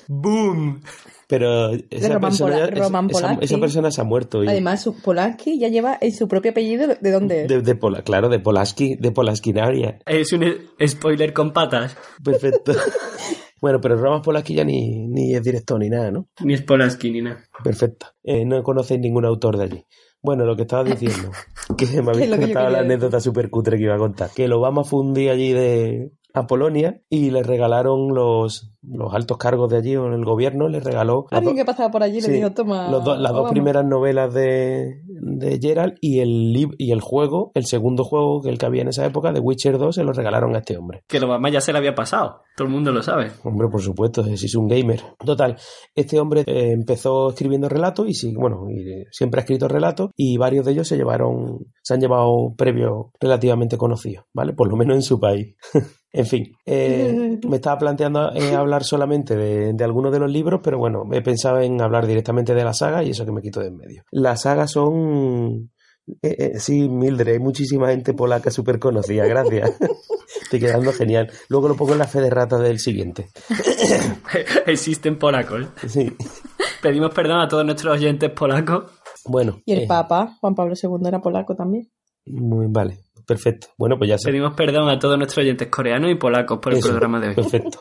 ¡Boom! Pero esa Roman persona, Pola- Roman esa- esa, Polanski. persona se ha muerto. Y Además, su Polanski ya lleva en su propio apellido de dónde es. de, de Pola- claro, de Polaski, de Polaskinaria. Es un spoiler con patas. Perfecto. bueno, pero Roman Polaski ya ni, ni es director ni nada, ¿no? Ni es Polanski ni nada. Perfecto. Eh, no conocéis ningún autor de allí. Bueno, lo que estaba diciendo, que me habéis lo contado la anécdota súper cutre que iba a contar. Que Obama fue un día allí de, a Polonia y le regalaron los, los altos cargos de allí o en el gobierno, le regaló las Alguien que pasaba por allí le Sí, dijo, toma. los do- las dos Obama". primeras novelas de, de Gerald y el, y el juego, el segundo juego que el que había en esa época, de Witcher 2, se lo regalaron a este hombre. Que lo Obama ya se le había pasado. Todo el mundo lo sabe. Hombre, por supuesto, si es un gamer. Total, este hombre eh, empezó escribiendo relatos y sí, bueno, y, siempre ha escrito relatos y varios de ellos se llevaron, se han llevado premios relativamente conocidos, ¿vale? Por lo menos en su país. en fin, eh, me estaba planteando eh, hablar solamente de, de algunos de los libros, pero bueno, he pensado en hablar directamente de la saga y eso que me quito de en medio. Las sagas son... eh, eh, sí, Mildred, hay muchísima gente polaca súper conocida, gracias. Estoy quedando genial. Luego lo pongo en la fe de ratas del siguiente. Existen polacos. Sí. Pedimos perdón a todos nuestros oyentes polacos. Bueno. Y el eh, Papa, Juan Pablo II, era polaco también. Muy vale. Perfecto. Bueno, pues ya sé. Pedimos perdón a todos nuestros oyentes coreanos y polacos por el programa de hoy. Perfecto.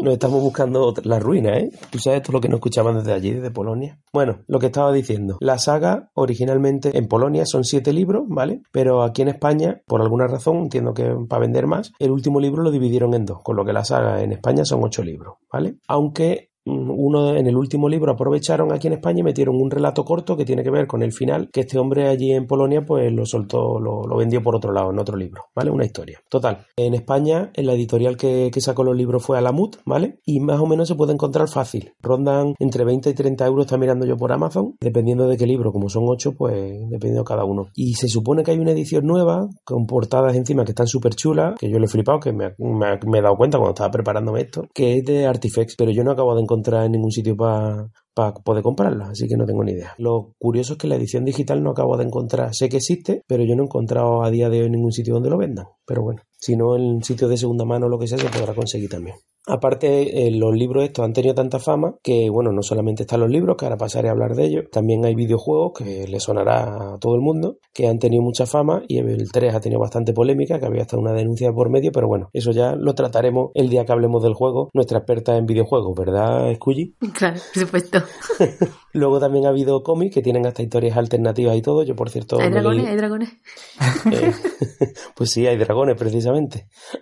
Nos estamos buscando la ruina, ¿eh? Tú sabes todo lo que nos escuchaban desde allí, desde Polonia. Bueno, lo que estaba diciendo. La saga originalmente en Polonia son siete libros, ¿vale? Pero aquí en España, por alguna razón, entiendo que para vender más, el último libro lo dividieron en dos, con lo que la saga en España son ocho libros, ¿vale? Aunque uno en el último libro aprovecharon aquí en España y metieron un relato corto que tiene que ver con el final que este hombre allí en Polonia pues lo soltó, lo, vendió por otro lado en otro libro, ¿vale? Una historia. Total, en España en la editorial que, sacó los libros fue Alamut, ¿vale? Y más o menos se puede encontrar fácil. Rondan entre 20 y 30 euros, está mirando yo por Amazon, dependiendo de qué libro, como son 8, pues dependiendo de cada uno. Y se supone que hay una edición nueva con portadas encima que están súper chulas, que yo le he flipado, que me he dado cuenta cuando estaba preparándome esto, que es de Artifex, pero yo no acabo de encontrar en ningún sitio para para poder comprarla, así que no tengo ni idea. Lo curioso es que la edición digital no acabo de encontrar, sé que existe, pero yo no he encontrado a día de hoy ningún sitio donde lo vendan. Pero bueno, si no en sitios de segunda mano o lo que sea se podrá conseguir también. Aparte, eh, los libros estos han tenido tanta fama que, bueno, no solamente están los libros, que ahora pasaré a hablar de ellos, también hay videojuegos que le sonará a todo el mundo, que han tenido mucha fama y el 3 ha tenido bastante polémica, que había hasta una denuncia por medio, pero bueno, eso ya lo trataremos el día que hablemos del juego, nuestra experta en videojuegos, ¿verdad, Scully? Claro, por supuesto. Luego también ha habido cómics que tienen hasta historias alternativas y todo. Yo, por cierto, ¿Hay dragones? leí- ¿Hay dragones? eh, pues sí, hay dragones, precisamente.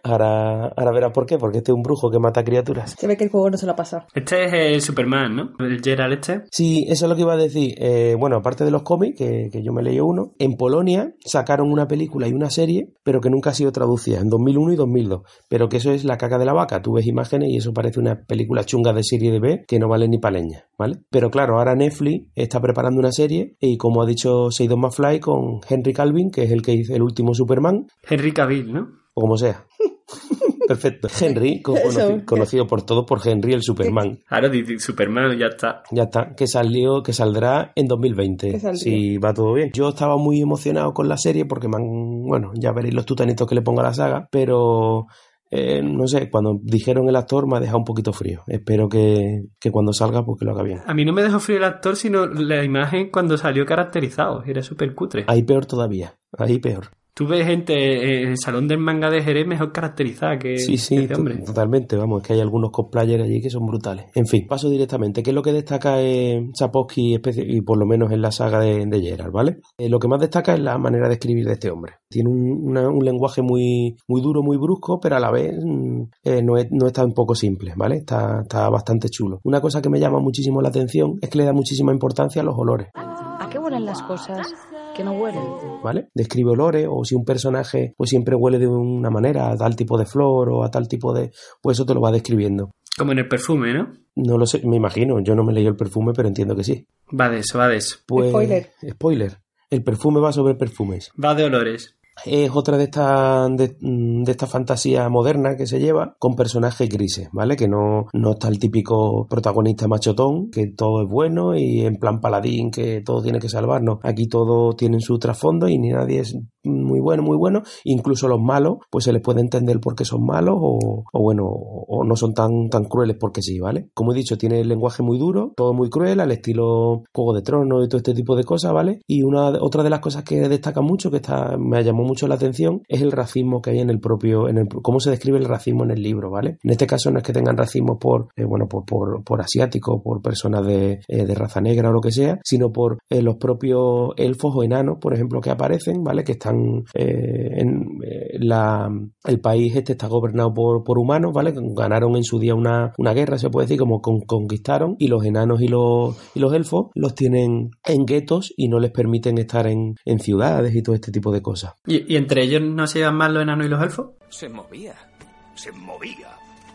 Ahora, ahora verás por qué, porque este es un brujo que mata criaturas. Se ve que el juego no se lo ha pasado. Este es el Superman, ¿no? El Gerald este. Sí, eso es lo que iba a decir. Eh, bueno, aparte de los cómics, que, que yo me leí uno, en Polonia sacaron una película y una serie, pero que nunca ha sido traducida, en 2001 y 2002. Pero que eso es la caca de la vaca. Tú ves imágenes y eso parece una película chunga de serie de B que no vale ni paleña, ¿vale? Pero claro, ahora Netflix está preparando una serie y como ha dicho Seidon McFly con Henry Calvin, que es el que hizo el último Superman, Henry Cavill, ¿no? O como sea. Perfecto. Henry, conoci- conocido por todos por Henry el Superman. Ahora Superman, ya está. Ya está, que salió, que saldrá en 2020, Que saldría. si va todo bien. Yo estaba muy emocionado con la serie porque me han, bueno, ya veréis los tutanitos que le ponga a la saga, pero eh, no sé, cuando dijeron el actor me ha dejado un poquito frío. Espero que, que cuando salga, pues que lo haga bien. A mí no me dejó frío el actor, sino la imagen cuando salió caracterizado. Era súper cutre. Ahí peor todavía, ahí peor. Tú ves gente en el salón del manga de Jerez mejor caracterizada que Sí, sí, que este hombre. totalmente, vamos, es que hay algunos cosplayers allí que son brutales. En fin, paso directamente. ¿Qué es lo que destaca eh, Sapowski especi- y por lo menos en la saga de, de Geralt, ¿vale? Eh, lo que más destaca es la manera de escribir de este hombre. Tiene un, una- un lenguaje muy, muy duro, muy brusco, pero a la vez mm, eh, no, es, no es tan poco simple, ¿vale? Está, está bastante chulo. Una cosa que me llama muchísimo la atención es que le da muchísima importancia a los olores. ¿A qué huelen las cosas que no huelen? ¿vale? Describe olores o si un personaje pues siempre huele de una manera a tal tipo de flor o a tal tipo de... pues eso te lo va describiendo. Como en el perfume, ¿no? No lo sé, me imagino, yo no me leí el perfume, pero entiendo que sí. Va de eso, va de eso. Pues, Spoiler. Spoiler. El perfume va sobre perfumes. Va de olores. Es otra de estas de, mm, de esta fantasía moderna que se lleva con personajes grises, ¿vale? Que no, no está el típico protagonista machotón, que todo es bueno y en plan paladín, que todo tiene que salvarnos. Aquí todo tiene su trasfondo y ni nadie es muy bueno, muy bueno. Incluso los malos, pues se les puede entender por qué son malos o, bueno, o no son tan, tan crueles porque sí, ¿vale? Como he dicho, tiene el lenguaje muy duro, todo muy cruel, al estilo Juego de Tronos y todo este tipo de cosas, ¿vale? Y una otra de las cosas que destaca mucho, que está, me llamó mucho la atención, es el racismo que hay en el propio, en el, cómo se describe el racismo en el libro, ¿vale? En este caso no es que tengan racismo por, eh, bueno, por, por, por asiáticos, por personas de, eh, de raza negra o lo que sea, sino por eh, los propios elfos o enanos, por ejemplo, que aparecen, ¿vale? Que están eh, en la, el país este está gobernado por, por humanos, ¿vale? Ganaron en su día una, una guerra, se puede decir, como con- conquistaron, y los enanos y los, y los elfos los tienen en guetos y no les permiten estar en, en ciudades y todo este tipo de cosas. ¿Y, y entre ellos no se llevan mal los enanos y los elfos? Se movía. Se movía.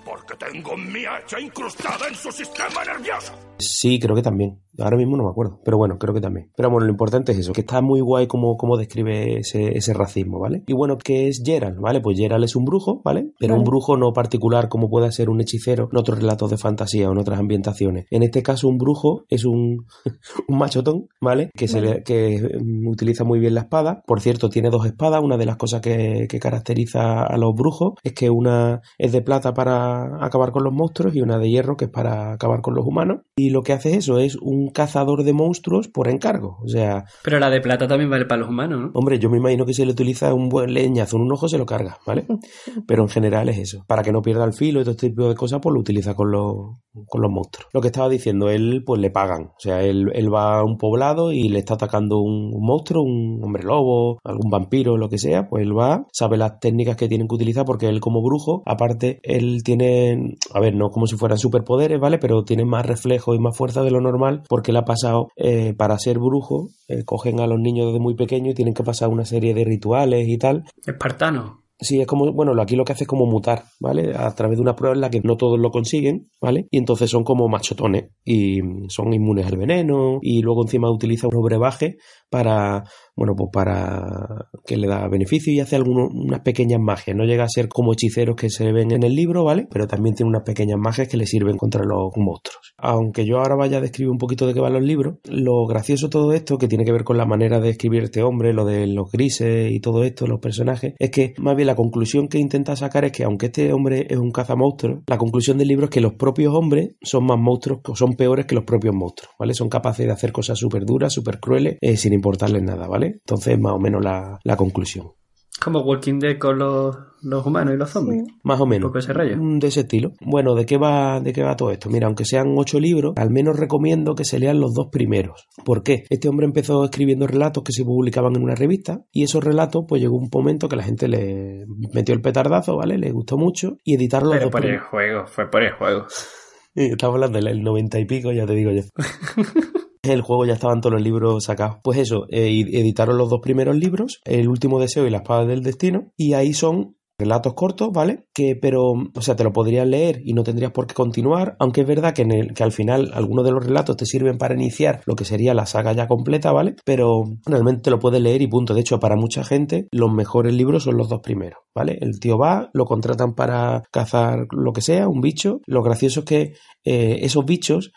Porque tengo mi hacha incrustada en su sistema nervioso. Sí, creo que también. Ahora mismo no me acuerdo, pero bueno, creo que también. Pero bueno, lo importante es eso, que está muy guay como, como describe ese, ese racismo, ¿vale? Y bueno, ¿qué es Geralt? ¿Vale? Pues Geralt es un brujo, ¿vale? Pero un brujo no particular como puede ser un hechicero en otros relatos de fantasía o en otras ambientaciones. En este caso, un brujo es un, un machotón, ¿vale? Que, se le- que mm, utiliza muy bien la espada. Por cierto, tiene dos espadas. Una de las cosas que, que caracteriza a los brujos es que una es de plata para acabar con los monstruos y una de hierro que es para acabar con los humanos. Y lo que hace eso es un un cazador de monstruos por encargo. O sea, Pero la de plata también vale para los humanos, ¿no? hombre, yo me imagino que si le utiliza un buen leñazo en un ojo se lo carga, ¿vale? Pero en general es eso. Para que no pierda el filo y todo este tipo de cosas, pues lo utiliza con los, con los monstruos. Lo que estaba diciendo, él pues le pagan. O sea, él, él va a un poblado y le está atacando un, monstruo, un hombre lobo, algún vampiro, lo que sea, pues él va, sabe las técnicas que tienen que utilizar porque él como brujo, aparte, él tiene, a ver, no como si fueran superpoderes, ¿vale? Pero tiene más reflejo y más fuerza de lo normal porque él ha pasado, eh, para ser brujo, eh, cogen a los niños desde muy pequeños y tienen que pasar una serie de rituales y tal. Espartano. Sí, es como, bueno, aquí lo que hace es como mutar, ¿vale? A través de una prueba en la que no todos lo consiguen, ¿vale? Y entonces son como machotones y son inmunes al veneno y luego encima utiliza un brebaje para, bueno, pues para que le da beneficio y hace algunas unas pequeñas magias. No llega a ser como hechiceros que se ven en el libro, ¿vale? Pero también tiene unas pequeñas magias que le sirven contra los monstruos. Aunque yo ahora vaya a describir un poquito de qué van los libros, lo gracioso de todo esto, que tiene que ver con la manera de escribir este hombre, lo de los grises y todo esto, los personajes, es que más bien la conclusión que intenta sacar es que aunque este hombre es un cazamonstruos, la conclusión del libro es que los propios hombres son más monstruos, o son peores que los propios monstruos, ¿vale? Son capaces de hacer cosas súper duras, súper crueles, eh, sin importarles nada, ¿vale? Entonces, más o menos la, la conclusión. Como Walking Dead con los, los humanos y los zombies. Más o menos. Un poco ese rollo. Mm, De ese estilo. Bueno, ¿de qué va, de qué va todo esto? Mira, aunque sean ocho libros, al menos recomiendo que se lean los dos primeros. ¿Por qué? Este hombre empezó escribiendo relatos que se publicaban en una revista y esos relatos, pues llegó un momento que la gente le metió el petardazo, ¿vale? Le gustó mucho y editaron los Pero dos por el juego, fue por el juego. Estamos hablando del 90 y pico, ya te digo yo. El juego ya estaban todos los libros sacados. Pues eso, eh, editaron los dos primeros libros, El último deseo y La espada del destino, y ahí son relatos cortos, ¿vale? Que, pero, o sea, te lo podrías leer y no tendrías por qué continuar, aunque es verdad que, al final algunos de los relatos te sirven para iniciar lo que sería la saga ya completa, ¿vale? Pero realmente te lo puedes leer y punto. De hecho, para mucha gente, los mejores libros son los dos primeros, ¿vale? El tío va, lo contratan para cazar lo que sea, un bicho. Lo gracioso es que eh, esos bichos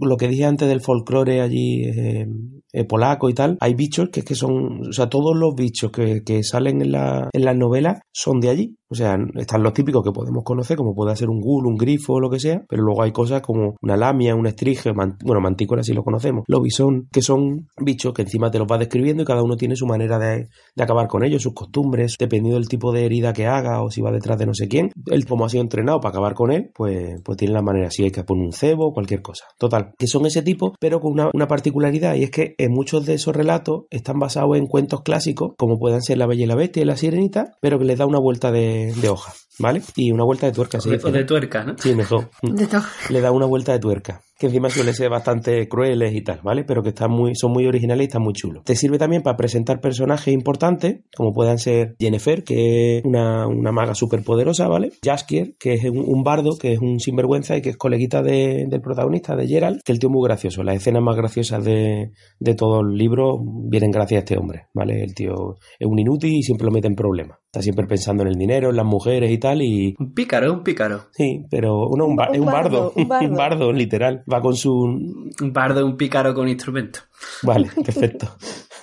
lo que dije antes del folclore allí eh, eh, polaco y tal, hay bichos que, que son, o sea, todos los bichos que, que salen en, la, en las novelas son de allí. O sea, están los típicos que podemos conocer, como puede ser un ghoul, un grifo o lo que sea, pero luego hay cosas como una lamia, un estrige, bueno, mantícora sí lo conocemos, los bisón, que son bichos que encima te los va describiendo y cada uno tiene su manera de, de acabar con ellos, sus costumbres, dependiendo del tipo de herida que haga o si va detrás de no sé quién. Él, como ha sido entrenado para acabar con él, pues, pues tiene la manera, si hay que poner un cebo, cualquier cosa. Total, que son ese tipo, pero con una, una particularidad, y es que en muchos de esos relatos están basados en cuentos clásicos, como puedan ser La Bella y la Bestia y La Sirenita, pero que les da una vuelta de, de hoja, ¿vale? Y una vuelta de tuerca, se de, dice, o de ¿no? tuerca, ¿no? Sí, mejor. De todo. Le da una vuelta de tuerca. Que encima suele ser bastante crueles y tal, ¿vale? Pero que están muy, son muy originales y están muy chulos. Te sirve también para presentar personajes importantes, como puedan ser Jennifer, que es una, una maga súper poderosa, ¿vale? Jaskier, que es un, un bardo, que es un sinvergüenza y que es coleguita de- del protagonista, de Gerald, que el tío es muy gracioso. Las escenas más graciosas de, de todo el libro vienen gracias a este hombre, ¿vale? El tío es un inútil y siempre lo mete en problemas. Está siempre pensando en el dinero, en las mujeres y tal, y Un pícaro, un pícaro. Sí, pero uno, un, ba- Un es un bardo, bardo, un bardo. un bardo, literal. Va con su... Un bardo, un pícaro con instrumento. Vale, perfecto.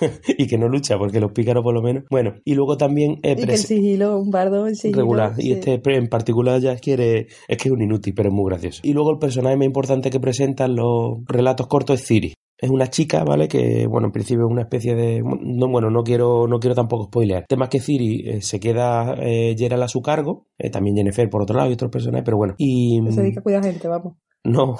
y que no lucha, porque los pícaros por lo menos... Bueno, y luego también... eh, Y que el sigilo, un bardo en sigilo. regular. Y este en particular ya quiere... Es que es un inútil, pero es muy gracioso. Y luego el personaje más importante que presentan los relatos cortos es Ciri. Es una chica, ¿vale? Que, bueno, en principio es una especie de... No, bueno, no quiero, no quiero tampoco spoilear. El tema es que Ciri eh, se queda eh, Gerald a su cargo. eh, también Jennifer por otro lado y otros personajes, pero bueno. Y... Se dedica a cuidar gente, vamos. No.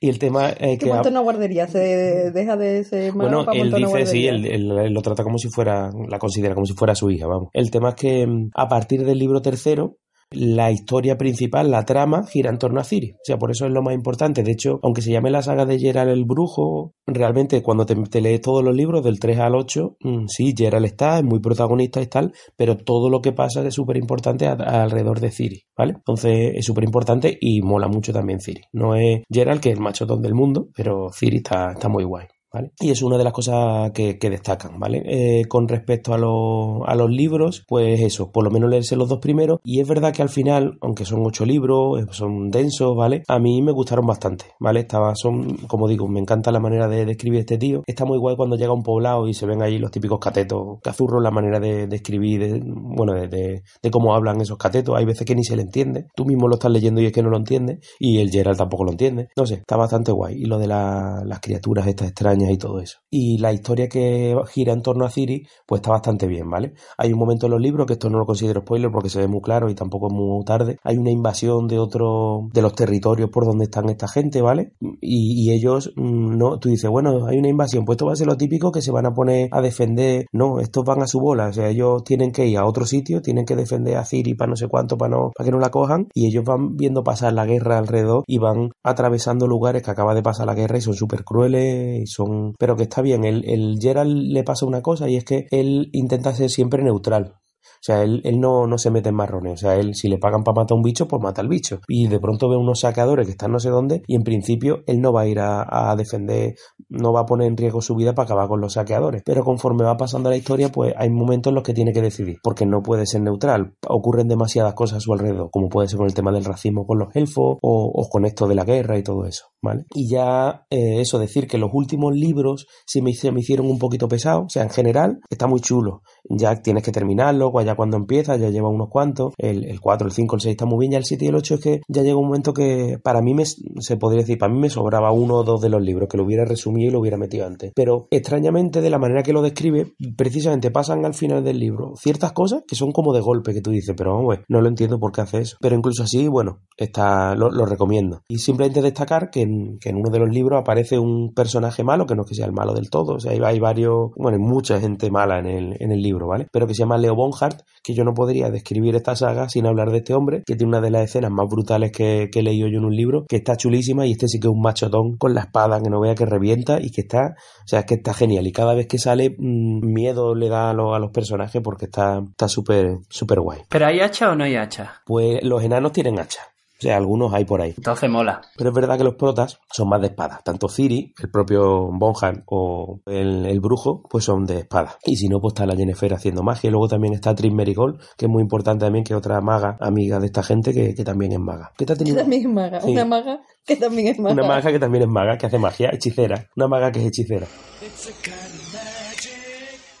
y el tema es Que que... monta una guardería, se deja de ser Bueno, para él dice, sí, él, él- él lo trata como si fuera, la considera como si fuera su hija, vamos. El tema es que mm, a partir del libro tercero, la historia principal, la trama, gira en torno a Ciri. O sea, por eso es lo más importante. De hecho, aunque se llame la saga de Gerald el Brujo, realmente cuando te, lees todos los libros, del 3 al 8, mm, sí, Gerald está, es muy protagonista y tal, pero todo lo que pasa es súper importante alrededor de Ciri, ¿vale? Entonces es súper importante y mola mucho también Ciri. No es Gerald, que es el machotón del mundo, pero Ciri está, está muy guay. ¿Vale? Y es una de las cosas que, destacan, ¿vale? Eh, con respecto a, los- a los libros, pues eso, por lo menos leerse los dos primeros. Y es verdad que al final, aunque son ocho libros, eh, son densos, ¿vale? A mí me gustaron bastante, ¿vale? Estaba, son, como digo, me encanta la manera de, de escribir este tío. Está muy guay cuando llega a un poblado y se ven ahí los típicos catetos, cazurros, la manera de, de escribir, de- bueno, de, de- de cómo hablan esos catetos. Hay veces que ni se le entiende. Tú mismo lo estás leyendo y es que no lo entiendes. Y el Gerald tampoco lo entiende. No sé, está bastante guay. Y lo de la- las criaturas estas extrañas y todo eso. Y la historia que gira en torno a Ciri, pues está bastante bien, ¿vale? Hay un momento en los libros, que esto no lo considero spoiler porque se ve muy claro y tampoco es muy tarde. Hay una invasión de otro, de los territorios por donde están esta gente, ¿vale? Y, ellos, mm, no, tú dices, bueno, hay una invasión, pues esto va a ser lo típico que se van a poner a defender. No, estos van a su bola, o sea, ellos tienen que ir a otro sitio, tienen que defender a Ciri para no sé cuánto, para no, para que no la cojan, y ellos van viendo pasar la guerra alrededor y van atravesando lugares que acaba de pasar la guerra y son súper crueles y son, pero que está bien, el, el Gerald le pasa una cosa y es que él intenta ser siempre neutral. O sea, él, él no, no se mete en marrones. O sea, él si le pagan para matar a un bicho, pues mata al bicho. Y de pronto ve unos saqueadores que están no sé dónde y en principio él no va a ir a, a defender, no va a poner en riesgo su vida para acabar con los saqueadores. Pero conforme va pasando la historia, pues hay momentos en los que tiene que decidir. Porque no puede ser neutral. Ocurren demasiadas cosas a su alrededor, como puede ser con el tema del racismo con los elfos o, o con esto de la guerra y todo eso. ¿Vale? Y ya eh, eso, decir que los últimos libros sí me, me hicieron un poquito pesados. O sea, en general está muy chulo. Ya tienes que terminarlo, ya cuando empieza, ya lleva unos cuantos. El, el 4, el 5, el 6 está muy bien. Ya el 7 y el 8 es que ya llega un momento que para mí me, se podría decir, para mí me sobraba uno o dos de los libros, que lo hubiera resumido y lo hubiera metido antes. Pero extrañamente, de la manera que lo describe, precisamente pasan al final del libro ciertas cosas que son como de golpe, que tú dices, pero vamos, no lo entiendo por qué hace eso. Pero incluso así, bueno, está, lo, recomiendo. Y simplemente destacar que en, que en uno de los libros aparece un personaje malo, que no es que sea el malo del todo, o sea, hay, hay varios, bueno, hay mucha gente mala en el, en el libro, ¿vale? Pero que se llama Leo Bonhart, que yo no podría describir esta saga sin hablar de este hombre, que tiene una de las escenas más brutales que, que he leído yo en un libro, que está chulísima y este sí que es un machotón con la espada que no vea que revienta y que está, o sea, es que está genial y cada vez que sale mmm, miedo le da a, lo, a, los personajes porque está está súper súper guay. ¿Pero hay hacha o no hay hacha? Pues los enanos tienen hacha. O sea, algunos hay por ahí. Entonces mola. Pero es verdad que los protas son más de espada. Tanto Ciri, el propio Bonham o el, el, brujo, pues son de espada. Y si no, pues está la Jennifer haciendo magia. Y luego también está Tris Merigold, que es muy importante también, que es otra maga amiga de esta gente que, que también es maga. ¿Qué te ha tenido? Que también es maga. Sí. Una maga que también es maga. Una maga que también es maga, que hace magia, hechicera. Una maga que es hechicera.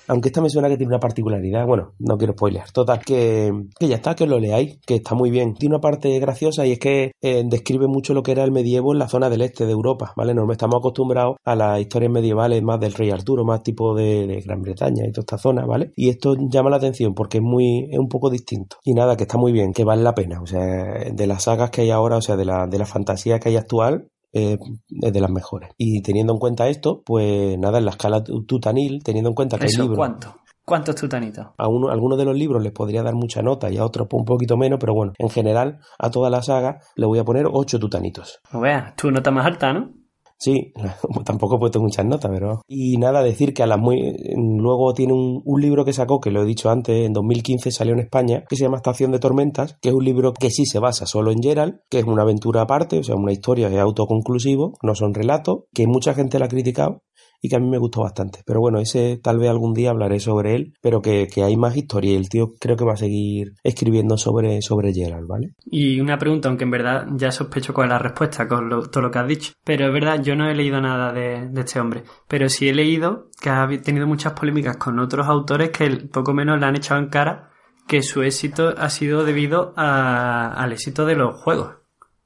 Aunque esta me suena que tiene una particularidad, bueno, no quiero spoilear. Total, que, que ya está, que lo leáis, que está muy bien. Tiene una parte graciosa y es que eh, describe mucho lo que era el medievo en la zona del este de Europa, ¿vale? Nos estamos acostumbrados a las historias medievales más del rey Arturo, más tipo de, de Gran Bretaña y toda esta zona, ¿vale? Y esto llama la atención porque es muy, es un poco distinto. Y nada, que está muy bien, que vale la pena. O sea, de las sagas que hay ahora, o sea, de la, de la fantasía que hay actual, eh, es de las mejores. Y teniendo en cuenta esto, pues nada, en la escala tutanil, teniendo en cuenta que ¿Eso, hay libros. ¿Cuánto? ¿Cuántos tutanitos? A, uno, a algunos de los libros les podría dar mucha nota y a otros un poquito menos, pero bueno, en general, a toda la saga le voy a poner 8 tutanitos. No veas, tu nota más alta, ¿no? Sí, tampoco he puesto muchas notas, pero... Y nada, decir que a las muy... Luego tiene un, un, libro que sacó, que lo he dicho antes, en 2015 salió en España, que se llama Estación de Tormentas, que es un libro que sí se basa solo en Gerald, que es una aventura aparte, o sea, una historia de autoconclusivo, no son relatos, que mucha gente la ha criticado, y que a mí me gustó bastante. Pero bueno, ese tal vez algún día hablaré sobre él, pero que, que hay más historia y el tío creo que va a seguir escribiendo sobre, sobre Gerald, ¿vale? Y una pregunta, aunque en verdad ya sospecho cuál es la respuesta con lo, todo lo que has dicho, pero es verdad, yo no he leído nada de, de, este hombre, pero sí he leído que ha tenido muchas polémicas con otros autores que poco menos le han echado en cara que su éxito ha sido debido a, al éxito de los juegos.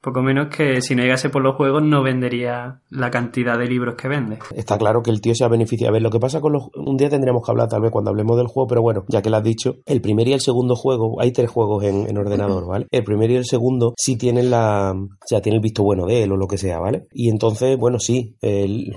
Poco menos que si no llegase por los juegos no vendería la cantidad de libros que vende. Está claro que el tío se ha beneficiado. A ver, lo que pasa con los... Un día tendremos que hablar tal vez cuando hablemos del juego, pero bueno, ya que lo has dicho, el primer y el segundo juego, hay tres juegos en, en ordenador, ¿vale? El primero y el segundo sí tienen la... O sea, tienen el visto bueno de él o lo que sea, ¿vale? Y entonces, bueno, sí,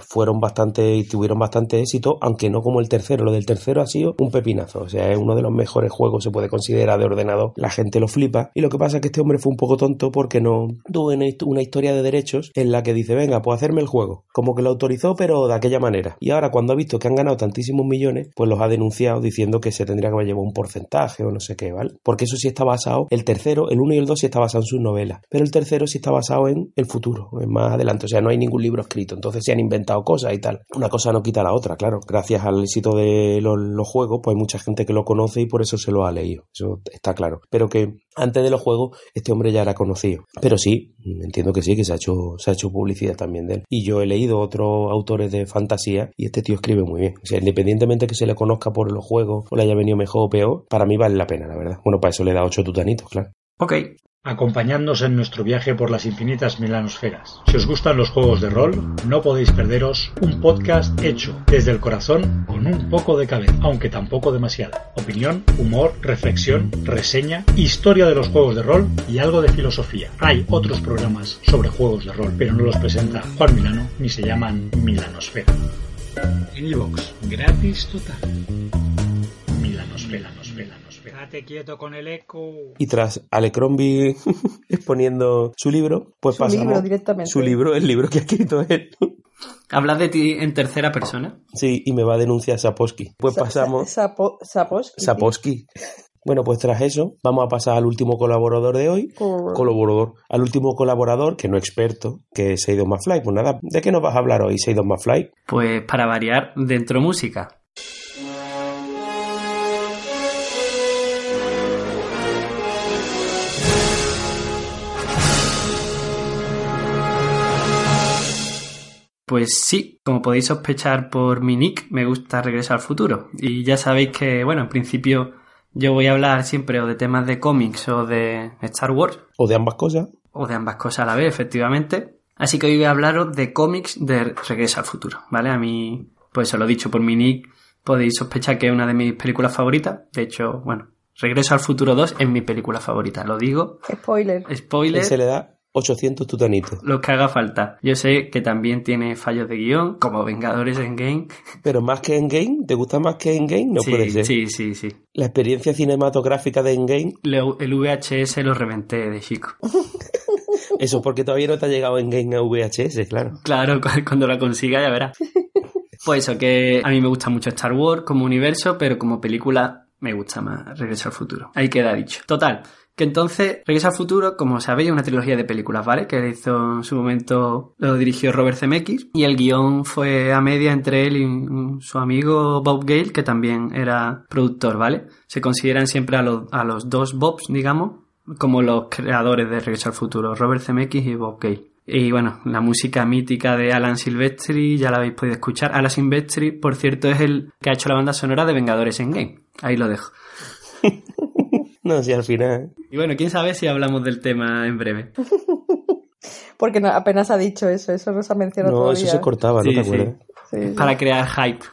fueron bastante y tuvieron bastante éxito, aunque no como el tercero. Lo del tercero ha sido un pepinazo. O sea, es uno de los mejores juegos, se puede considerar de ordenador. La gente lo flipa. Y lo que pasa es que este hombre fue un poco tonto porque no tuvo una hist- una historia de derechos en la que dice, venga, pues hacerme el juego. Como que lo autorizó, pero de aquella manera. Y ahora cuando ha visto que han ganado tantísimos millones, pues los ha denunciado diciendo que se tendría que llevado un porcentaje o no sé qué, ¿vale? Porque eso sí está basado, el tercero, el uno y el dos sí está basado en sus novelas, pero el tercero sí está basado en el futuro, en más adelante. O sea, no hay ningún libro escrito, entonces se han inventado cosas y tal. Una cosa no quita la otra, claro. Gracias al éxito de los, los juegos, pues hay mucha gente que lo conoce y por eso se lo ha leído. Eso está claro. Pero que antes de los juegos, este hombre ya era conocido. Pero sí, entiendo que sí, que se ha hecho, se ha hecho publicidad también de él. Y yo he leído otros autores de fantasía y este tío escribe muy bien. O sea, independientemente que se le conozca por los juegos o le haya venido mejor o peor, para mí vale la pena, la verdad. Bueno, para eso le da ocho tutanitos, claro. Ok. Acompañadnos en nuestro viaje por las infinitas milanosferas. Si os gustan los juegos de rol, no podéis perderos un podcast hecho desde el corazón con un poco de cabeza, aunque tampoco demasiado. Opinión, humor, reflexión, reseña, historia de los juegos de rol y algo de filosofía. Hay otros programas sobre juegos de rol, pero no los presenta Juan Milano ni se llaman Milanosfera. En iVoox, gratis total. Milanosfera, nosfera, nosfera. Date quieto con el eco. Y tras Alecrombie exponiendo su libro, pues Su pasamos... libro directamente. Su libro, el libro que ha escrito él. Hablas de ti en tercera persona. Sí, y me va a denunciar Saposky. Pues Sa- pasamos... sa- sapo- Saposky. Saposky. Bueno, pues tras eso, vamos a pasar al último colaborador de hoy. Colaborador. Al último colaborador, que no experto, que es Seidon Mafly. Pues nada, ¿de qué nos vas a hablar hoy, Seidon Mafly? Pues para variar, dentro música. Pues sí, como podéis sospechar por mi nick, me gusta Regreso al Futuro. Y ya sabéis que, bueno, en principio yo voy a hablar siempre o de temas de cómics o de Star Wars, O de ambas cosas. o de ambas cosas a la vez, efectivamente. Así que hoy voy a hablaros de cómics de Regreso al Futuro, ¿vale? A mí, pues se lo he dicho por mi nick, podéis sospechar que es una de mis películas favoritas. De hecho, bueno, Regreso al Futuro 2 es mi película favorita, lo digo. Spoiler. Spoiler, se le da 800 tutanitos. lo que haga falta. Yo sé que también tiene fallos de guion, como Vengadores en Game. Pero más que Endgame, ¿te gusta más que Endgame? No sí, puede ser. sí, sí, sí. La experiencia cinematográfica de Endgame, Lo- El VHS lo reventé de chico. eso porque todavía no te ha llegado Endgame a VHS, claro. Claro, cu- cuando la consiga ya verás. Pues eso, que a mí me gusta mucho Star Wars como universo, pero como película me gusta más Regreso al Futuro. Ahí queda dicho. Total, que entonces Regreso al Futuro, como sabéis, es una trilogía de películas, ¿vale? Que hizo en su momento, lo dirigió Robert Zemeckis y el guion fue a media entre él y su amigo Bob Gale, que también era productor, ¿vale? Se consideran siempre a los, a los dos Bobs, digamos, como los creadores de Regreso al Futuro, Robert Zemeckis y Bob Gale. Y bueno, la música mítica de Alan Silvestri, ya la habéis podido escuchar. Alan Silvestri, por cierto, es el que ha hecho la banda sonora de Vengadores en Game. Ahí lo dejo. No, si al final. Y bueno, quién sabe si hablamos del tema en breve. Porque no- apenas ha dicho eso, eso no se ha mencionado No, todavía. eso se cortaba, ¿no Sí, te sí. acuerdas? Sí, sí. Para crear hype.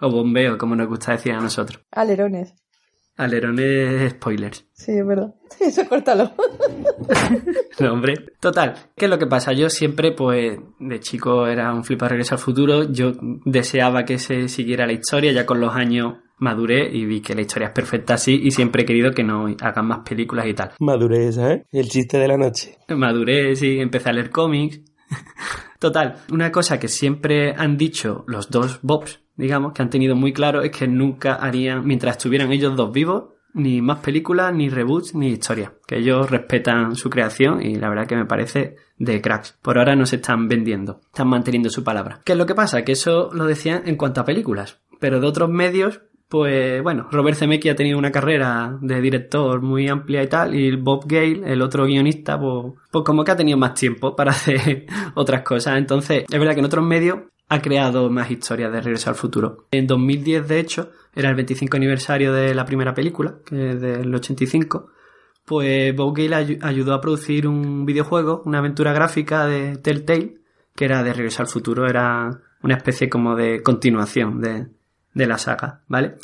O bombeo, como nos gusta decir a nosotros. Alerones. Alerones spoilers. Sí, es verdad. Eso córtalo. No, hombre. Total, ¿qué es lo que pasa? Yo siempre, pues, de chico era un flipa regreso al futuro. Yo deseaba que se siguiera la historia. Ya con los años maduré y vi que la historia es perfecta así. Y siempre he querido que no hagan más películas y tal. Madurez, ¿eh? El chiste de la noche. Maduré, sí, empecé a leer cómics. Total, una cosa que siempre han dicho los dos Bobs, digamos, que han tenido muy claro, es que nunca harían, mientras estuvieran ellos dos vivos, ni más películas, ni reboots, ni historias. Que ellos respetan su creación y la verdad que me parece de cracks. Por ahora no se están vendiendo, están manteniendo su palabra. ¿Qué es lo que pasa? Que eso lo decían en cuanto a películas, pero de otros medios pues bueno, Robert Zemeckis ha tenido una carrera de director muy amplia y tal, y Bob Gale, el otro guionista, pues, pues como que ha tenido más tiempo para hacer otras cosas. Entonces, es verdad que en otros medios ha creado más historias de Regreso al Futuro. En 2010, de hecho, era el 25 aniversario de la primera película, que es del 85, pues Bob Gale ay- ayudó a producir un videojuego, una aventura gráfica de Telltale, que era de Regreso al Futuro, era una especie como de continuación de, de la saga, ¿vale?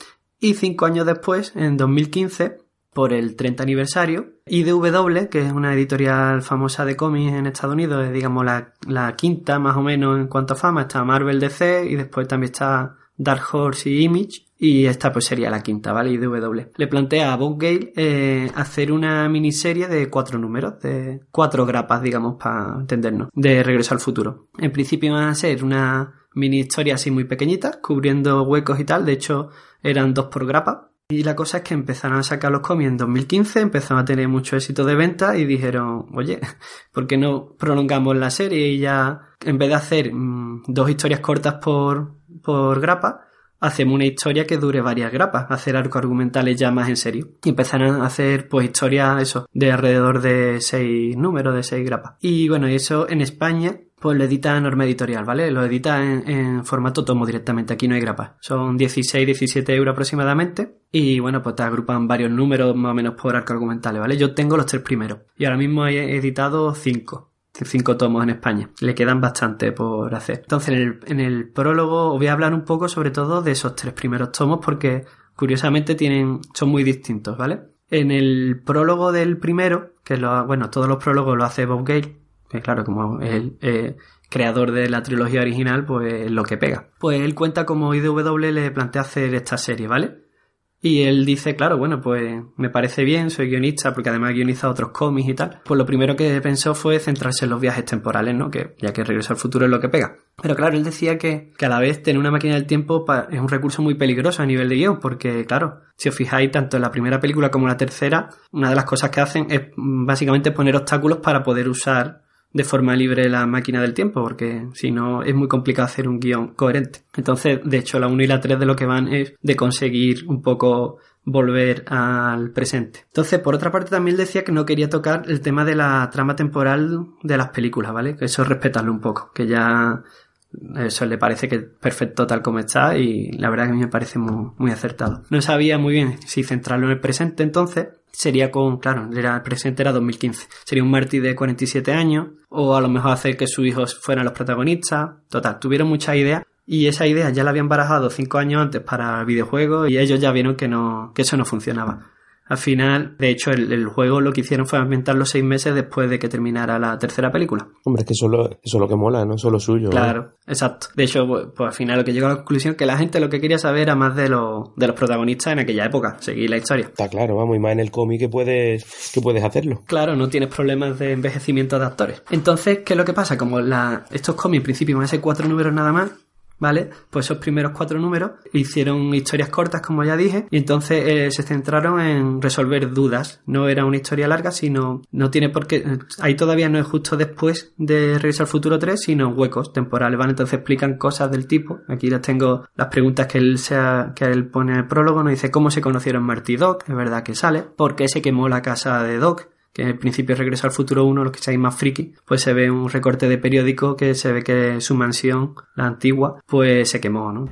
Y cinco años después, en 2015, por el 30 aniversario, IDW, que es una editorial famosa de cómics en Estados Unidos, es digamos la, la quinta más o menos en cuanto a fama, está Marvel DC y después también está Dark Horse y Image. Y esta pues sería la quinta, ¿vale? IDW. Le plantea a Bob Gale eh, hacer una miniserie de cuatro números, de cuatro grapas, digamos, para entendernos, de Regreso al Futuro. En principio van a ser una mini historia así muy pequeñita, cubriendo huecos y tal. De hecho, eran dos por grapa. Y la cosa es que empezaron a sacar los cómics en 2015, empezaron a tener mucho éxito de venta y dijeron, oye, ¿por qué no prolongamos la serie y ya, en vez de hacer mm, dos historias cortas por, por grapa, hacemos una historia que dure varias grapas, hacer arcos argumentales ya más en serio. Y empezaron a hacer pues historias, eso, de alrededor de seis números, de seis grapas. Y bueno, eso en España pues lo edita Norma Editorial, ¿vale? Lo edita en, formato tomo directamente, aquí no hay grapa. Son 16, 17 euros aproximadamente. Y bueno, pues te agrupan varios números más o menos por arco argumentales, ¿vale? Yo tengo los tres primeros. Y ahora mismo he editado cinco. Cinco tomos en España. Le quedan bastante por hacer. Entonces, en el, en el prólogo os voy a hablar un poco sobre todo de esos tres primeros tomos porque curiosamente tienen, son muy distintos, ¿vale? En el prólogo del primero, que lo, bueno, todos los prólogos lo hace Bob Gale, que claro, como el eh, creador de la trilogía original, pues lo que pega. Pues él cuenta como IDW le plantea hacer esta serie, ¿vale? Y él dice, claro, bueno, pues me parece bien, soy guionista, porque además guioniza otros cómics y tal. Pues lo primero que pensó fue centrarse en los viajes temporales, ¿no? Que ya que Regreso al Futuro es lo que pega. Pero claro, él decía que, que a la vez tener una máquina del tiempo es un recurso muy peligroso a nivel de guion, porque claro, si os fijáis, tanto en la primera película como en la tercera, una de las cosas que hacen es mm, básicamente poner obstáculos para poder usar de forma libre la máquina del tiempo, porque si no es muy complicado hacer un guion coherente. Entonces, de hecho, la 1 y la 3 de lo que van es de conseguir un poco volver al presente. Entonces, por otra parte, también decía que no quería tocar el tema de la trama temporal de las películas, ¿vale? Que eso es respetarlo un poco, que ya eso le parece que es perfecto tal como está y la verdad que a mí me parece muy, muy acertado. No sabía muy bien si centrarlo en el presente entonces, sería con, claro, el presente era 2015. Sería un Marty de 47 años, o a lo mejor hacer que sus hijos fueran los protagonistas. Total, tuvieron muchas ideas y esa idea ya la habían barajado cinco años antes para el videojuego y ellos ya vieron que no, que eso no funcionaba. Al final, de hecho, el, el, juego lo que hicieron fue ambientarlo seis meses después de que terminara la tercera película. Hombre, es que eso, lo, eso es lo que mola, no solo suyo. Claro, exacto. De hecho, pues, pues, al final lo que llegó a la conclusión que la gente lo que quería saber era más de, lo, de los protagonistas en aquella época, seguir la historia. Está claro, vamos, y más en el cómic que puedes, que puedes hacerlo. Claro, no tienes problemas de envejecimiento de actores. Entonces, ¿qué es lo que pasa? Como la, estos cómics en principio van a ser cuatro números nada más, ¿vale? Pues esos primeros cuatro números hicieron historias cortas, como ya dije, y entonces eh, se centraron en resolver dudas. No era una historia larga, sino no tiene por qué. Ahí todavía no es justo después de Regreso al Futuro 3, sino huecos temporales, ¿vale? Entonces explican cosas del tipo. Aquí les tengo las preguntas que él, sea, que él pone en el prólogo. Nos dice cómo se conocieron Marty Doc, es verdad que sale, por qué se quemó la casa de Doc, que en el principio Regreso al Futuro 1, los que seáis más friki, pues se ve un recorte de periódico que se ve que su mansión, la antigua, pues se quemó, ¿no?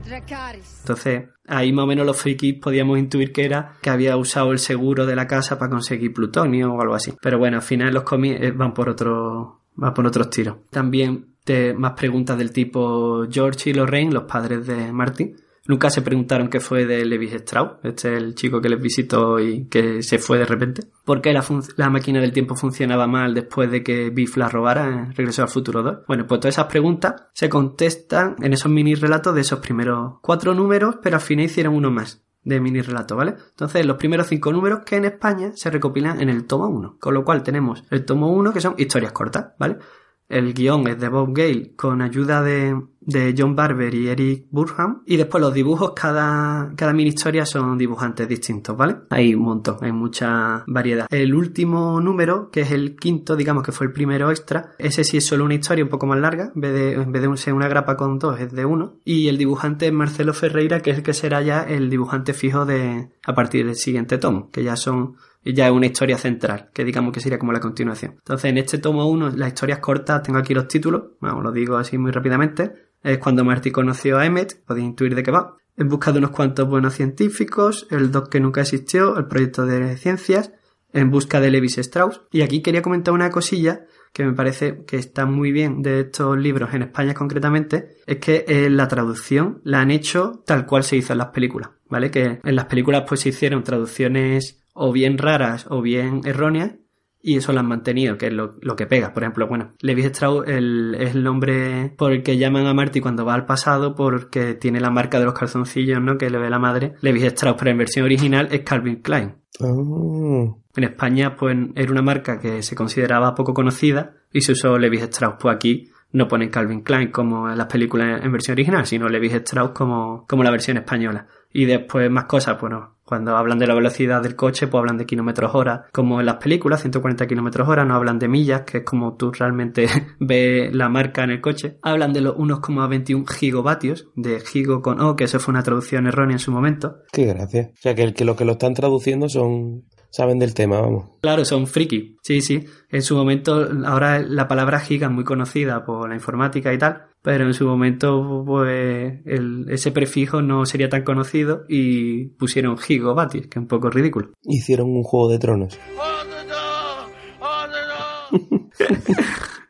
Entonces, ahí más o menos los frikis podíamos intuir que era que había usado el seguro de la casa para conseguir plutonio o algo así. Pero bueno, al final los cómics van por otro, van por otros tiros. También te, más preguntas del tipo George y Lorraine, los padres de Marty, Nunca se preguntaron qué fue de Levis Strauss, este es el chico que les visitó y que se fue de repente. ¿Por qué la, máquina del tiempo funcionaba mal después de que Biff la robara en Regreso al Futuro 2? Bueno, pues todas esas preguntas se contestan en esos mini relatos de esos primeros cuatro números, pero al final hicieron uno más de mini relato, ¿vale? Entonces, los primeros cinco números que en España se recopilan en el tomo 1. Con lo cual tenemos el tomo 1 que son historias cortas, ¿vale? El guion es de Bob Gale con ayuda de, de John Barber y Eric Burham. Y después los dibujos, cada, cada mini historia son dibujantes distintos, ¿vale? Hay un montón, hay mucha variedad. El último número, que es el quinto, digamos que fue el primero extra, ese sí es solo una historia un poco más larga, en vez de, en vez de ser una grapa con dos, es de uno. Y el dibujante es Marcelo Ferreira, que es el que será ya el dibujante fijo de, a partir del siguiente tomo, que ya son ya es una historia central, que digamos que sería como la continuación. Entonces, en este tomo 1, las historias cortas, tengo aquí los títulos, vamos, lo digo así muy rápidamente. Es cuando Marty conoció a Emmet, podéis intuir de qué va. En busca de unos cuantos buenos científicos, el doc que nunca existió, el proyecto de ciencias, en busca de Levis Strauss. Y aquí quería comentar una cosilla que me parece que está muy bien de estos libros en España concretamente, es que eh, la traducción la han hecho tal cual se hizo en las películas, ¿vale? Que en las películas pues se hicieron traducciones o bien raras o bien erróneas y eso lo han mantenido, que es lo, lo que pega. Por ejemplo, bueno, Levi Strauss el- es el nombre por el que llaman a Marty cuando va al pasado porque tiene la marca de los calzoncillos, ¿no? Que le ve la madre. Levi Strauss, pero en versión original es Calvin Klein. Ah, En España, pues era una marca que se consideraba poco conocida y se usó Levi Strauss. Pues aquí no ponen Calvin Klein como en las películas en versión original, sino Levi Strauss como, como la versión española. Y después más cosas, bueno, cuando hablan de la velocidad del coche, pues hablan de kilómetros hora, como en las películas, 140 kilómetros hora, no hablan de millas, que es como tú realmente ves la marca en el coche. Hablan de los 1,21 gigavatios, de gigo con O, que eso fue una traducción errónea en su momento. qué gracia. O sea, que, el, que los que lo están traduciendo son saben del tema, vamos. Claro, son friki. Sí, sí. En su momento, ahora la palabra giga es muy conocida por la informática y tal, pero en su momento, pues, el- ese prefijo no sería tan conocido y pusieron gigavatios, que es un poco ridículo. Hicieron un juego de tronos.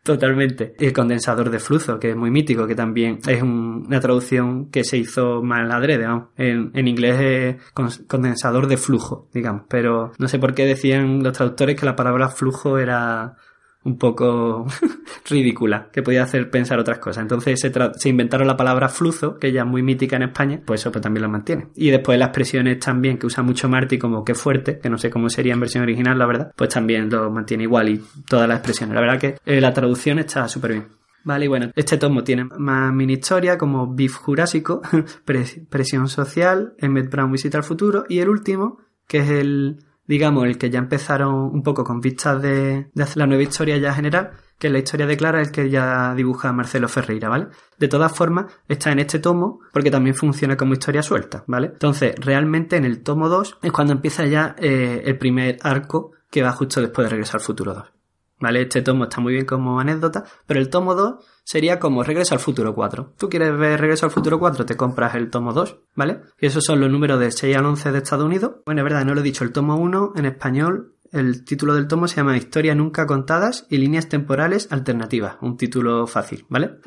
Totalmente. El condensador de flujo, que es muy mítico, que también es un- una traducción que se hizo mal adrede, vamos. En, en inglés es con- condensador de flujo, digamos. Pero no sé por qué decían los traductores que la palabra flujo era un poco ridícula, que podía hacer pensar otras cosas. Entonces se, se inventaron la palabra flujo, que ya es muy mítica en España, pues eso pues también lo mantiene. Y después las expresiones también que usa mucho Marty como que fuerte, que no sé cómo sería en versión original, la verdad, pues también lo mantiene igual y todas las expresiones. La verdad que eh, la traducción está súper bien. Vale, y bueno, este tomo tiene más mini historia como Beef Jurásico, Pres- Presión Social, Emmett Brown Visita al Futuro y el último, que es el, digamos, el que ya empezaron un poco con vistas de, hacer la nueva historia ya general, que es la historia de Clara, el que ya dibuja Marcelo Ferreira, ¿vale? De todas formas, está en este tomo porque también funciona como historia suelta, ¿vale? Entonces, realmente en el tomo 2 es cuando empieza ya eh, el primer arco que va justo después de Regresar al Futuro 2. ¿Vale? Este tomo está muy bien como anécdota, pero el tomo 2 sería como Regreso al Futuro 4. Tú quieres ver Regreso al Futuro 4, te compras el tomo 2, ¿vale? Y esos son los números del 6 al 11 de Estados Unidos. Bueno, es verdad, no lo he dicho, el tomo 1 en español, el título del tomo se llama Historia nunca contadas y líneas temporales alternativas. Un título fácil, ¿vale?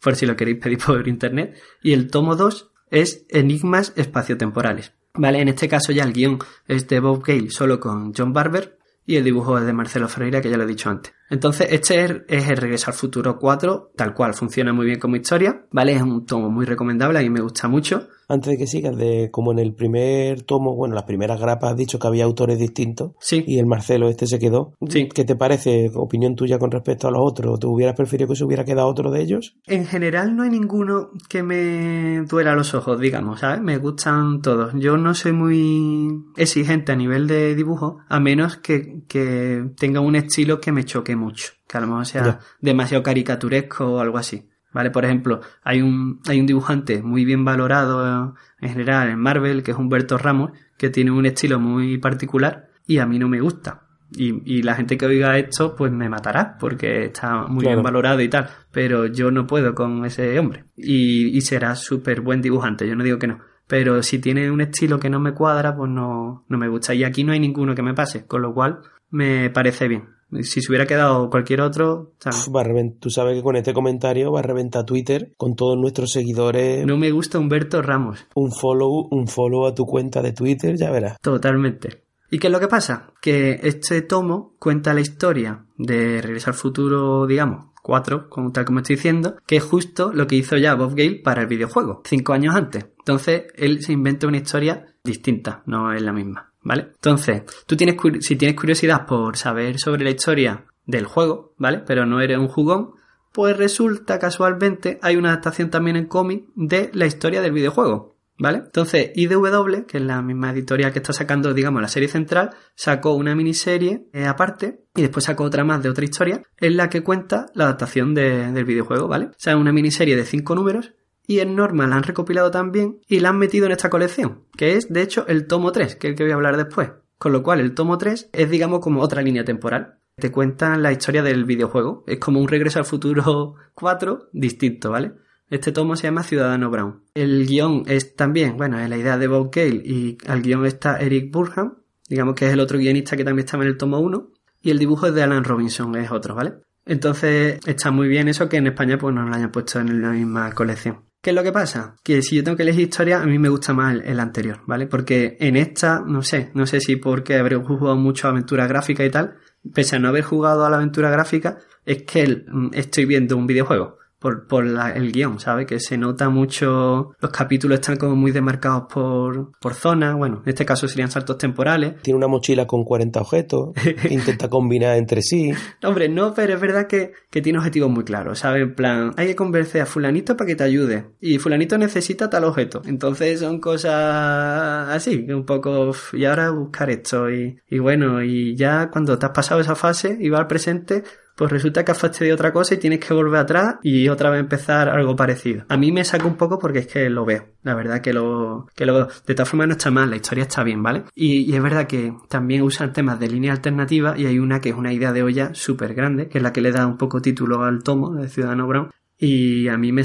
Por si lo queréis pedir por internet. Y el tomo 2 es Enigmas espaciotemporales. ¿Vale? En este caso ya el guion es de Bob Gale solo con John Barber y el dibujo es de Marcelo Ferreira, que ya lo he dicho antes. Entonces, este es, es el Regreso al Futuro 4, tal cual, funciona muy bien como historia, ¿vale? Es un tomo muy recomendable, a mí me gusta mucho. Antes de que sigas, de como en el primer tomo, bueno, las primeras grapas has dicho que había autores distintos. Sí. Y el Marcelo este se quedó. Sí. ¿Qué te parece? Opinión tuya con respecto a los otros. ¿Te hubieras preferido que se hubiera quedado otro de ellos? En general no hay ninguno que me duela los ojos, digamos, ¿sabes? Me gustan todos. Yo no soy muy exigente a nivel de dibujo, a menos que, que tenga un estilo que me choque mucho, que a lo mejor sea Ya. demasiado caricaturesco o algo así. ¿Vale? Por ejemplo, hay un, hay un dibujante muy bien valorado en general en Marvel, que es Humberto Ramos, que tiene un estilo muy particular y a mí no me gusta. Y, y la gente que oiga esto, pues me matará, porque está muy Claro. bien valorado y tal. Pero yo no puedo con ese hombre. Y, y será súper buen dibujante, yo no digo que no. Pero si tiene un estilo que no me cuadra, pues no, no me gusta. Y aquí no hay ninguno que me pase, con lo cual me parece bien. Si se hubiera quedado cualquier otro, ¿sabes? Va a reven- Tú sabes que con este comentario va a reventar Twitter con todos nuestros seguidores. no me gusta Humberto Ramos. Un follow, un follow a tu cuenta de Twitter, ya verás. Totalmente. ¿Y qué es lo que pasa? Que este tomo cuenta la historia de Regresar al Futuro, digamos, 4, como, tal como estoy diciendo, que es justo lo que hizo ya Bob Gale para el videojuego, cinco años antes. Entonces, él se inventa una historia distinta, no es la misma, ¿vale? Entonces, tú tienes, si tienes curiosidad por saber sobre la historia del juego, ¿vale? Pero no eres un jugón, pues resulta casualmente hay una adaptación también en cómic de la historia del videojuego. ¿Vale? Entonces, IDW, que es la misma editorial que está sacando, digamos, la serie central, sacó una miniserie eh, aparte y después sacó otra más de otra historia en la que cuenta la adaptación de- del videojuego, ¿vale? O sea, una miniserie de cinco números y en Norma la han recopilado también y la han metido en esta colección, que es, de hecho, el tomo 3, que es el que voy a hablar después. Con lo cual, el tomo 3 es, digamos, como otra línea temporal. Te cuentan la historia del videojuego. Es como un regreso al futuro 4 distinto, ¿vale? Este tomo se llama Ciudadano Brown. El guion es también, bueno, es la idea de Bob Gale y al guion está Eric Burham, digamos que es el otro guionista que también estaba en el tomo 1, y el dibujo es de Alan Robinson, es otro, ¿vale? Entonces está muy bien eso que en España pues no lo hayan puesto en la misma colección. ¿Qué es lo que pasa? Que si yo tengo que elegir historia, a mí me gusta más el, anterior, ¿vale? Porque en esta, no sé, no sé si porque habré jugado mucho aventura gráfica y tal, pese a no haber jugado a la aventura gráfica, es que el- estoy viendo un videojuego por, por la- el guion, ¿sabes? Que se nota mucho, los capítulos están como muy demarcados por, por zona, bueno, en este caso serían saltos temporales. Tiene una mochila con 40 objetos, intenta combinar entre sí. Hombre, no, pero es verdad que, que tiene objetivos muy claros, ¿sabes? En plan, hay que convencer a fulanito para que te ayude. Y fulanito necesita tal objeto. Entonces son cosas así, un poco... "Uf, Y ahora buscar esto. Y, y bueno, y ya cuando te has pasado esa fase y vas al presente, pues resulta que has fastidiado otra cosa y tienes que volver atrás y otra vez empezar algo parecido. A mí me saca un poco porque es que lo veo. La verdad que lo, que lo veo. De todas formas no está mal, la historia está bien, ¿vale? Y, es verdad que también usan temas de línea alternativa y hay una que es una idea de olla súper grande, que es la que le da un poco título al tomo de Ciudadano Brown. Y a mí me,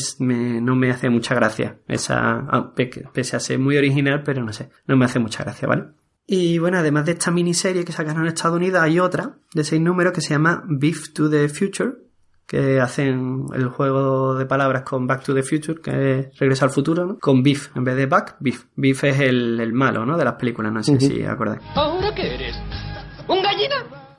no me hace mucha gracia esa, ah, pe- pese a ser muy original, pero no sé, no me hace mucha gracia, ¿vale? Y bueno, además de esta miniserie que sacaron en Estados Unidos, hay otra de seis números que se llama Beef to the Future, que hacen el juego de palabras con Back to the Future, que es Regreso al futuro, ¿no? Con Beef, en vez de Back, Beef. Beef es el, el malo, ¿no? De las películas, no sé si acordáis. ¿Ahora qué eres?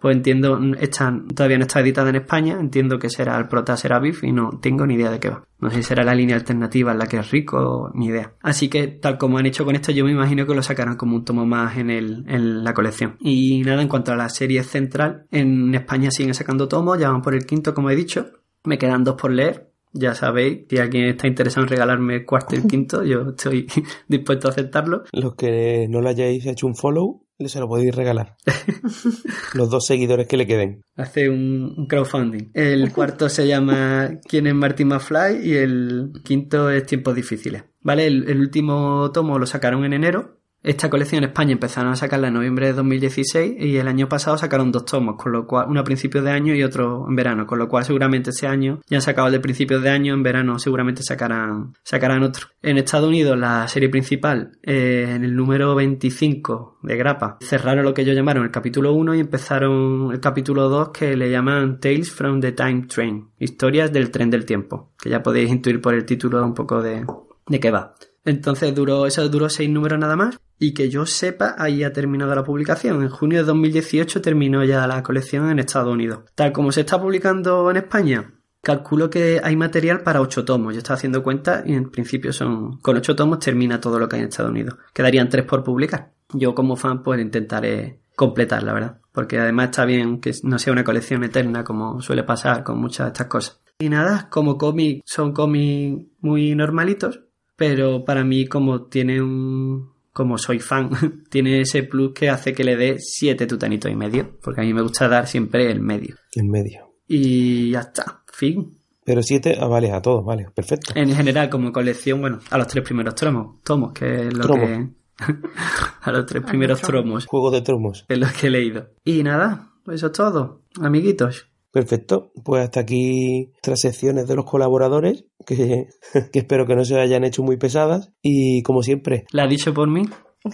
Pues entiendo, esta todavía no está editada en España, entiendo que será el prota será y no tengo ni idea de qué va. No sé si será la línea alternativa en la que es rico, ni idea. Así que tal como han hecho con esto, yo me imagino que lo sacarán como un tomo más en, el, en la colección. Y nada, en cuanto a la serie central, en España siguen sacando tomos, ya van por el quinto, como he dicho. Me quedan dos por leer. Ya sabéis, si alguien está interesado en regalarme el cuarto y el quinto, yo estoy dispuesto a aceptarlo. Los que no le hayáis hecho un follow, se lo podéis regalar. Los dos seguidores que le queden. Hace un, un crowdfunding. El cuarto se llama ¿Quién es Martin McFly? y el quinto es Tiempos Difíciles. ¿Vale? El, el último tomo lo sacaron en enero. Esta colección en España empezaron a sacarla en noviembre de 2016 y el año pasado sacaron dos tomos, con lo cual uno a principios de año y otro en verano, con lo cual seguramente este año ya han sacado el de principios de año, en verano seguramente sacarán sacarán otro. En Estados Unidos la serie principal eh, en el número 25 de Grapa cerraron lo que ellos llamaron el capítulo 1 y empezaron el capítulo 2 que le llaman Tales from the Time Train, historias del tren del tiempo, que ya podéis intuir por el título un poco de, de qué va. Entonces duró, eso duró seis números nada más. Y que yo sepa, ahí ha terminado la publicación. En junio de 2018 terminó ya la colección en Estados Unidos. Tal como se está publicando en España, calculo que hay material para ocho tomos. Yo estaba haciendo cuenta y en principio son. Con ocho tomos termina todo lo que hay en Estados Unidos. Quedarían tres por publicar. Yo como fan pues intentaré completar, la verdad. Porque además está bien que no sea una colección eterna como suele pasar con muchas de estas cosas. Y nada, como cómic, son cómics muy normalitos, pero para mí como tiene un... como soy fan, tiene ese plus que hace que le dé siete tutanitos y medio, porque a mí me gusta dar siempre el medio. El medio. Y ya está, fin. Pero siete, ah, vale, a todos, vale, perfecto. En general, como colección, bueno, a los tres primeros tromos, tomos, que es lo Tromos. que... a los tres primeros tromos, Juego de tromos. es lo que he leído. Y nada, pues eso es todo, amiguitos. Perfecto, pues hasta aquí nuestras secciones de los colaboradores, que, que espero que no se hayan hecho muy pesadas. Y como siempre, ¿La ha dicho por mí?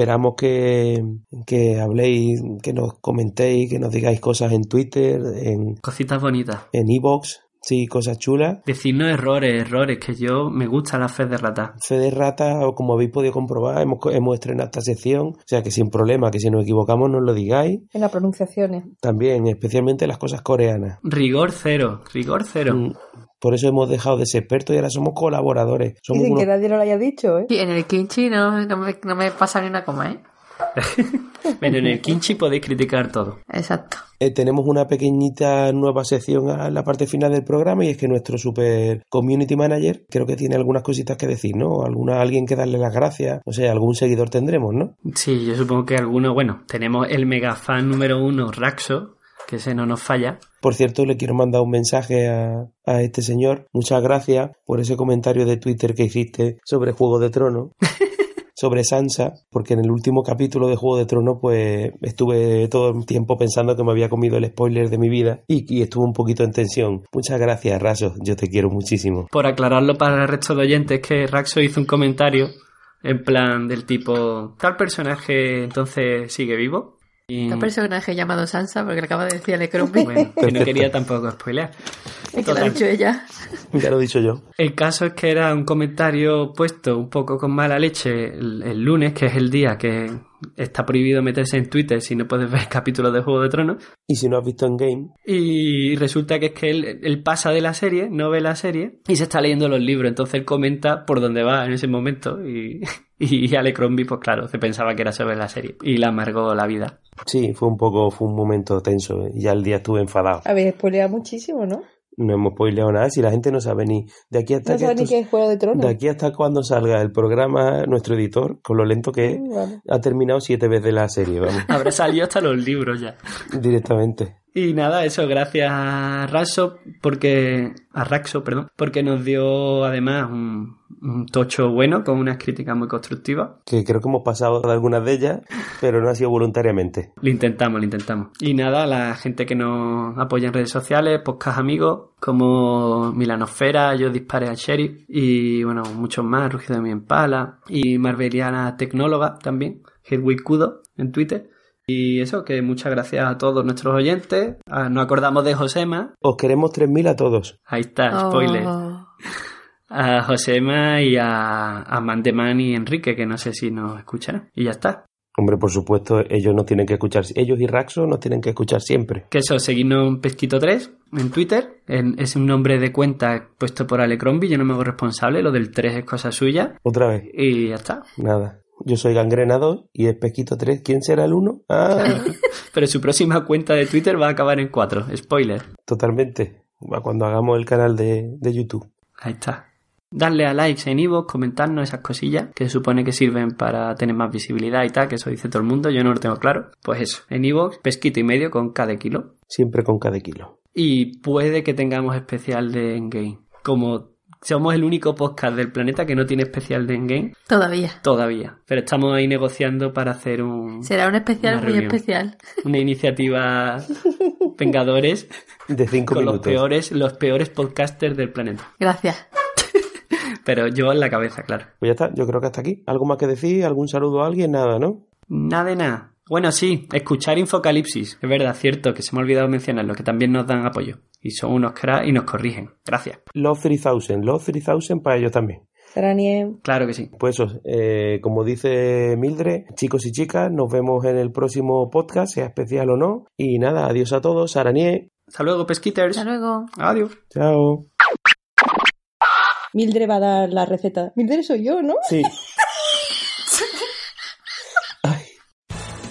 esperamos que, que habléis, que nos comentéis, que nos digáis cosas en Twitter, en Cositas bonitas. en Evox, sí, cosas chulas. Decirnos errores, errores, que yo me gusta la fe de rata. Fe de rata, o como habéis podido comprobar, hemos, hemos estrenado esta sección, o sea que sin problema, que si nos equivocamos nos lo digáis. En las pronunciaciones. También, especialmente las cosas coreanas. Rigor cero, rigor cero. Mm, Por eso hemos dejado de ser expertos y ahora somos colaboradores. Somos Dicen unos- que nadie no lo haya dicho, ¿eh? Y en el kimchi no, no, me, no me pasa ni una coma, ¿eh? Bueno, en el Kinchi podéis criticar todo. Exacto. Eh, tenemos una pequeñita nueva sección a la parte final del programa y es que nuestro super community manager creo que tiene algunas cositas que decir, ¿no? Alguna, alguien que darle las gracias, o sea, algún seguidor tendremos, ¿no? Sí, yo supongo que alguno, bueno, tenemos el mega fan número uno, Raxo, que ese no nos falla. Por cierto, le quiero mandar un mensaje a, a este señor. Muchas gracias por ese comentario de Twitter que hiciste sobre Juego de Tronos. sobre Sansa, porque en el último capítulo de Juego de Tronos pues estuve todo el tiempo pensando que me había comido el spoiler de mi vida y, y estuve un poquito en tensión. Muchas gracias, Raso, yo te quiero muchísimo. Por aclararlo para el resto de oyentes, que Raxo hizo un comentario en plan del tipo, tal personaje entonces sigue vivo. Un personaje llamado Sansa, porque le acaba de decir a Lecrombie. Bueno, que no quería tampoco spoilear. Es que lo ha dicho ella. Ya lo he dicho yo. El caso es que era un comentario puesto un poco con mala leche el, el lunes, que es el día que está prohibido meterse en Twitter si no puedes ver capítulos de Juego de Tronos. Y si no has visto en Game, Y resulta que es que él, él pasa de la serie, no ve la serie, y se está leyendo los libros. Entonces él comenta por dónde va en ese momento. Y, y Alecrombie, pues claro, se pensaba que era sobre la serie. Y le amargó la vida. sí, fue un poco, fue un momento tenso. Ya el día estuve enfadado. Habéis spoileado muchísimo, ¿no? No hemos spoileado nada. Si la gente no sabe ni de aquí hasta No que sabes ni qué es Juego de Tronos. de aquí hasta cuando salga el programa, nuestro editor, con lo lento que es, Mm, vale. ha terminado siete veces la serie, vamos, Habrá salido hasta los libros ya. directamente. Y nada, eso, gracias a Raxo, porque, a Raxo, perdón, porque nos dio además un, un tocho bueno con unas críticas muy constructivas. Que creo que hemos pasado de algunas de ellas, pero no ha sido voluntariamente. Lo intentamos, lo intentamos. Y nada, la gente que nos apoya en redes sociales, podcast amigos, como Milanosfera, Yo Dispare al Sheriff, y bueno, muchos más, Rugido de mi Empala, y Marbeliana Tecnóloga también, Hedwig Kudo en Twitter. Y eso, que muchas gracias a todos nuestros oyentes. Ah, nos acordamos de Josema. Os queremos 3.000 a todos. Ahí está, spoiler. Oh. A Josema y a, a Mandeman y Enrique, que no sé si nos escucharán. Y ya está. Hombre, por supuesto, ellos nos tienen que escuchar, ellos y Raxo nos tienen que escuchar siempre. Que eso, seguidnos en Pesquito3 en Twitter. En- es un nombre de cuenta puesto por Alecrombie, yo no me hago responsable, lo del 3 es cosa suya. Otra vez, Y ya está. nada. Yo soy Gangrena 2 y es Pesquito 3. ¿Quién será el 1? Ah, Pero su próxima cuenta de Twitter va a acabar en 4. Spoiler. totalmente. Va Cuando hagamos el canal de, de YouTube. Ahí está. Darle a likes en Ivo, comentarnos esas cosillas que se supone que sirven para tener más visibilidad y tal, que eso dice todo el mundo, yo no lo tengo claro. Pues eso, en Ivo, pesquito y medio con cada kilo. Siempre con cada kilo. Y puede que tengamos especial de Endgame. Como somos el único podcast del planeta que no tiene especial de Endgame Todavía. todavía. Pero estamos ahí negociando para hacer un, Será un especial muy reunión. especial. una iniciativa Vengadores De 5 con los minutos. peores, los peores podcasters del planeta. Gracias. Pero yo en la cabeza, claro. Pues ya está, yo creo que hasta aquí. ¿Algo más que decir? ¿Algún saludo a alguien? Nada, ¿no? Nada de nada. Bueno, sí, escuchar Infocalipsis. Es verdad, cierto, que se me ha olvidado mencionarlo, que también nos dan apoyo. Y son unos cracks y nos corrigen. Gracias. Love 3000. Love 3000 para ellos también. Saranie, Claro que sí. Pues eso, eh, como dice Mildred, chicos y chicas, nos vemos en el próximo podcast, sea especial o no. Y nada, adiós a todos. Aranie, Hasta luego, pesquiters. Hasta luego. Adiós. chao. Mildred va a dar la receta. Mildred soy yo, ¿no? Sí.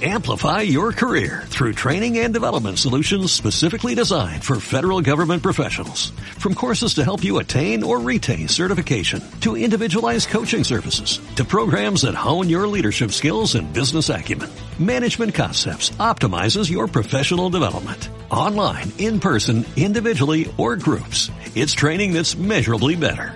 Amplify your career through training and development solutions specifically designed for federal government professionals. From courses to help you attain or retain certification, to individualized coaching services, to programs that hone your leadership skills and business acumen, Management Concepts optimizes your professional development. Online, in person, individually, or groups. It's training that's measurably better.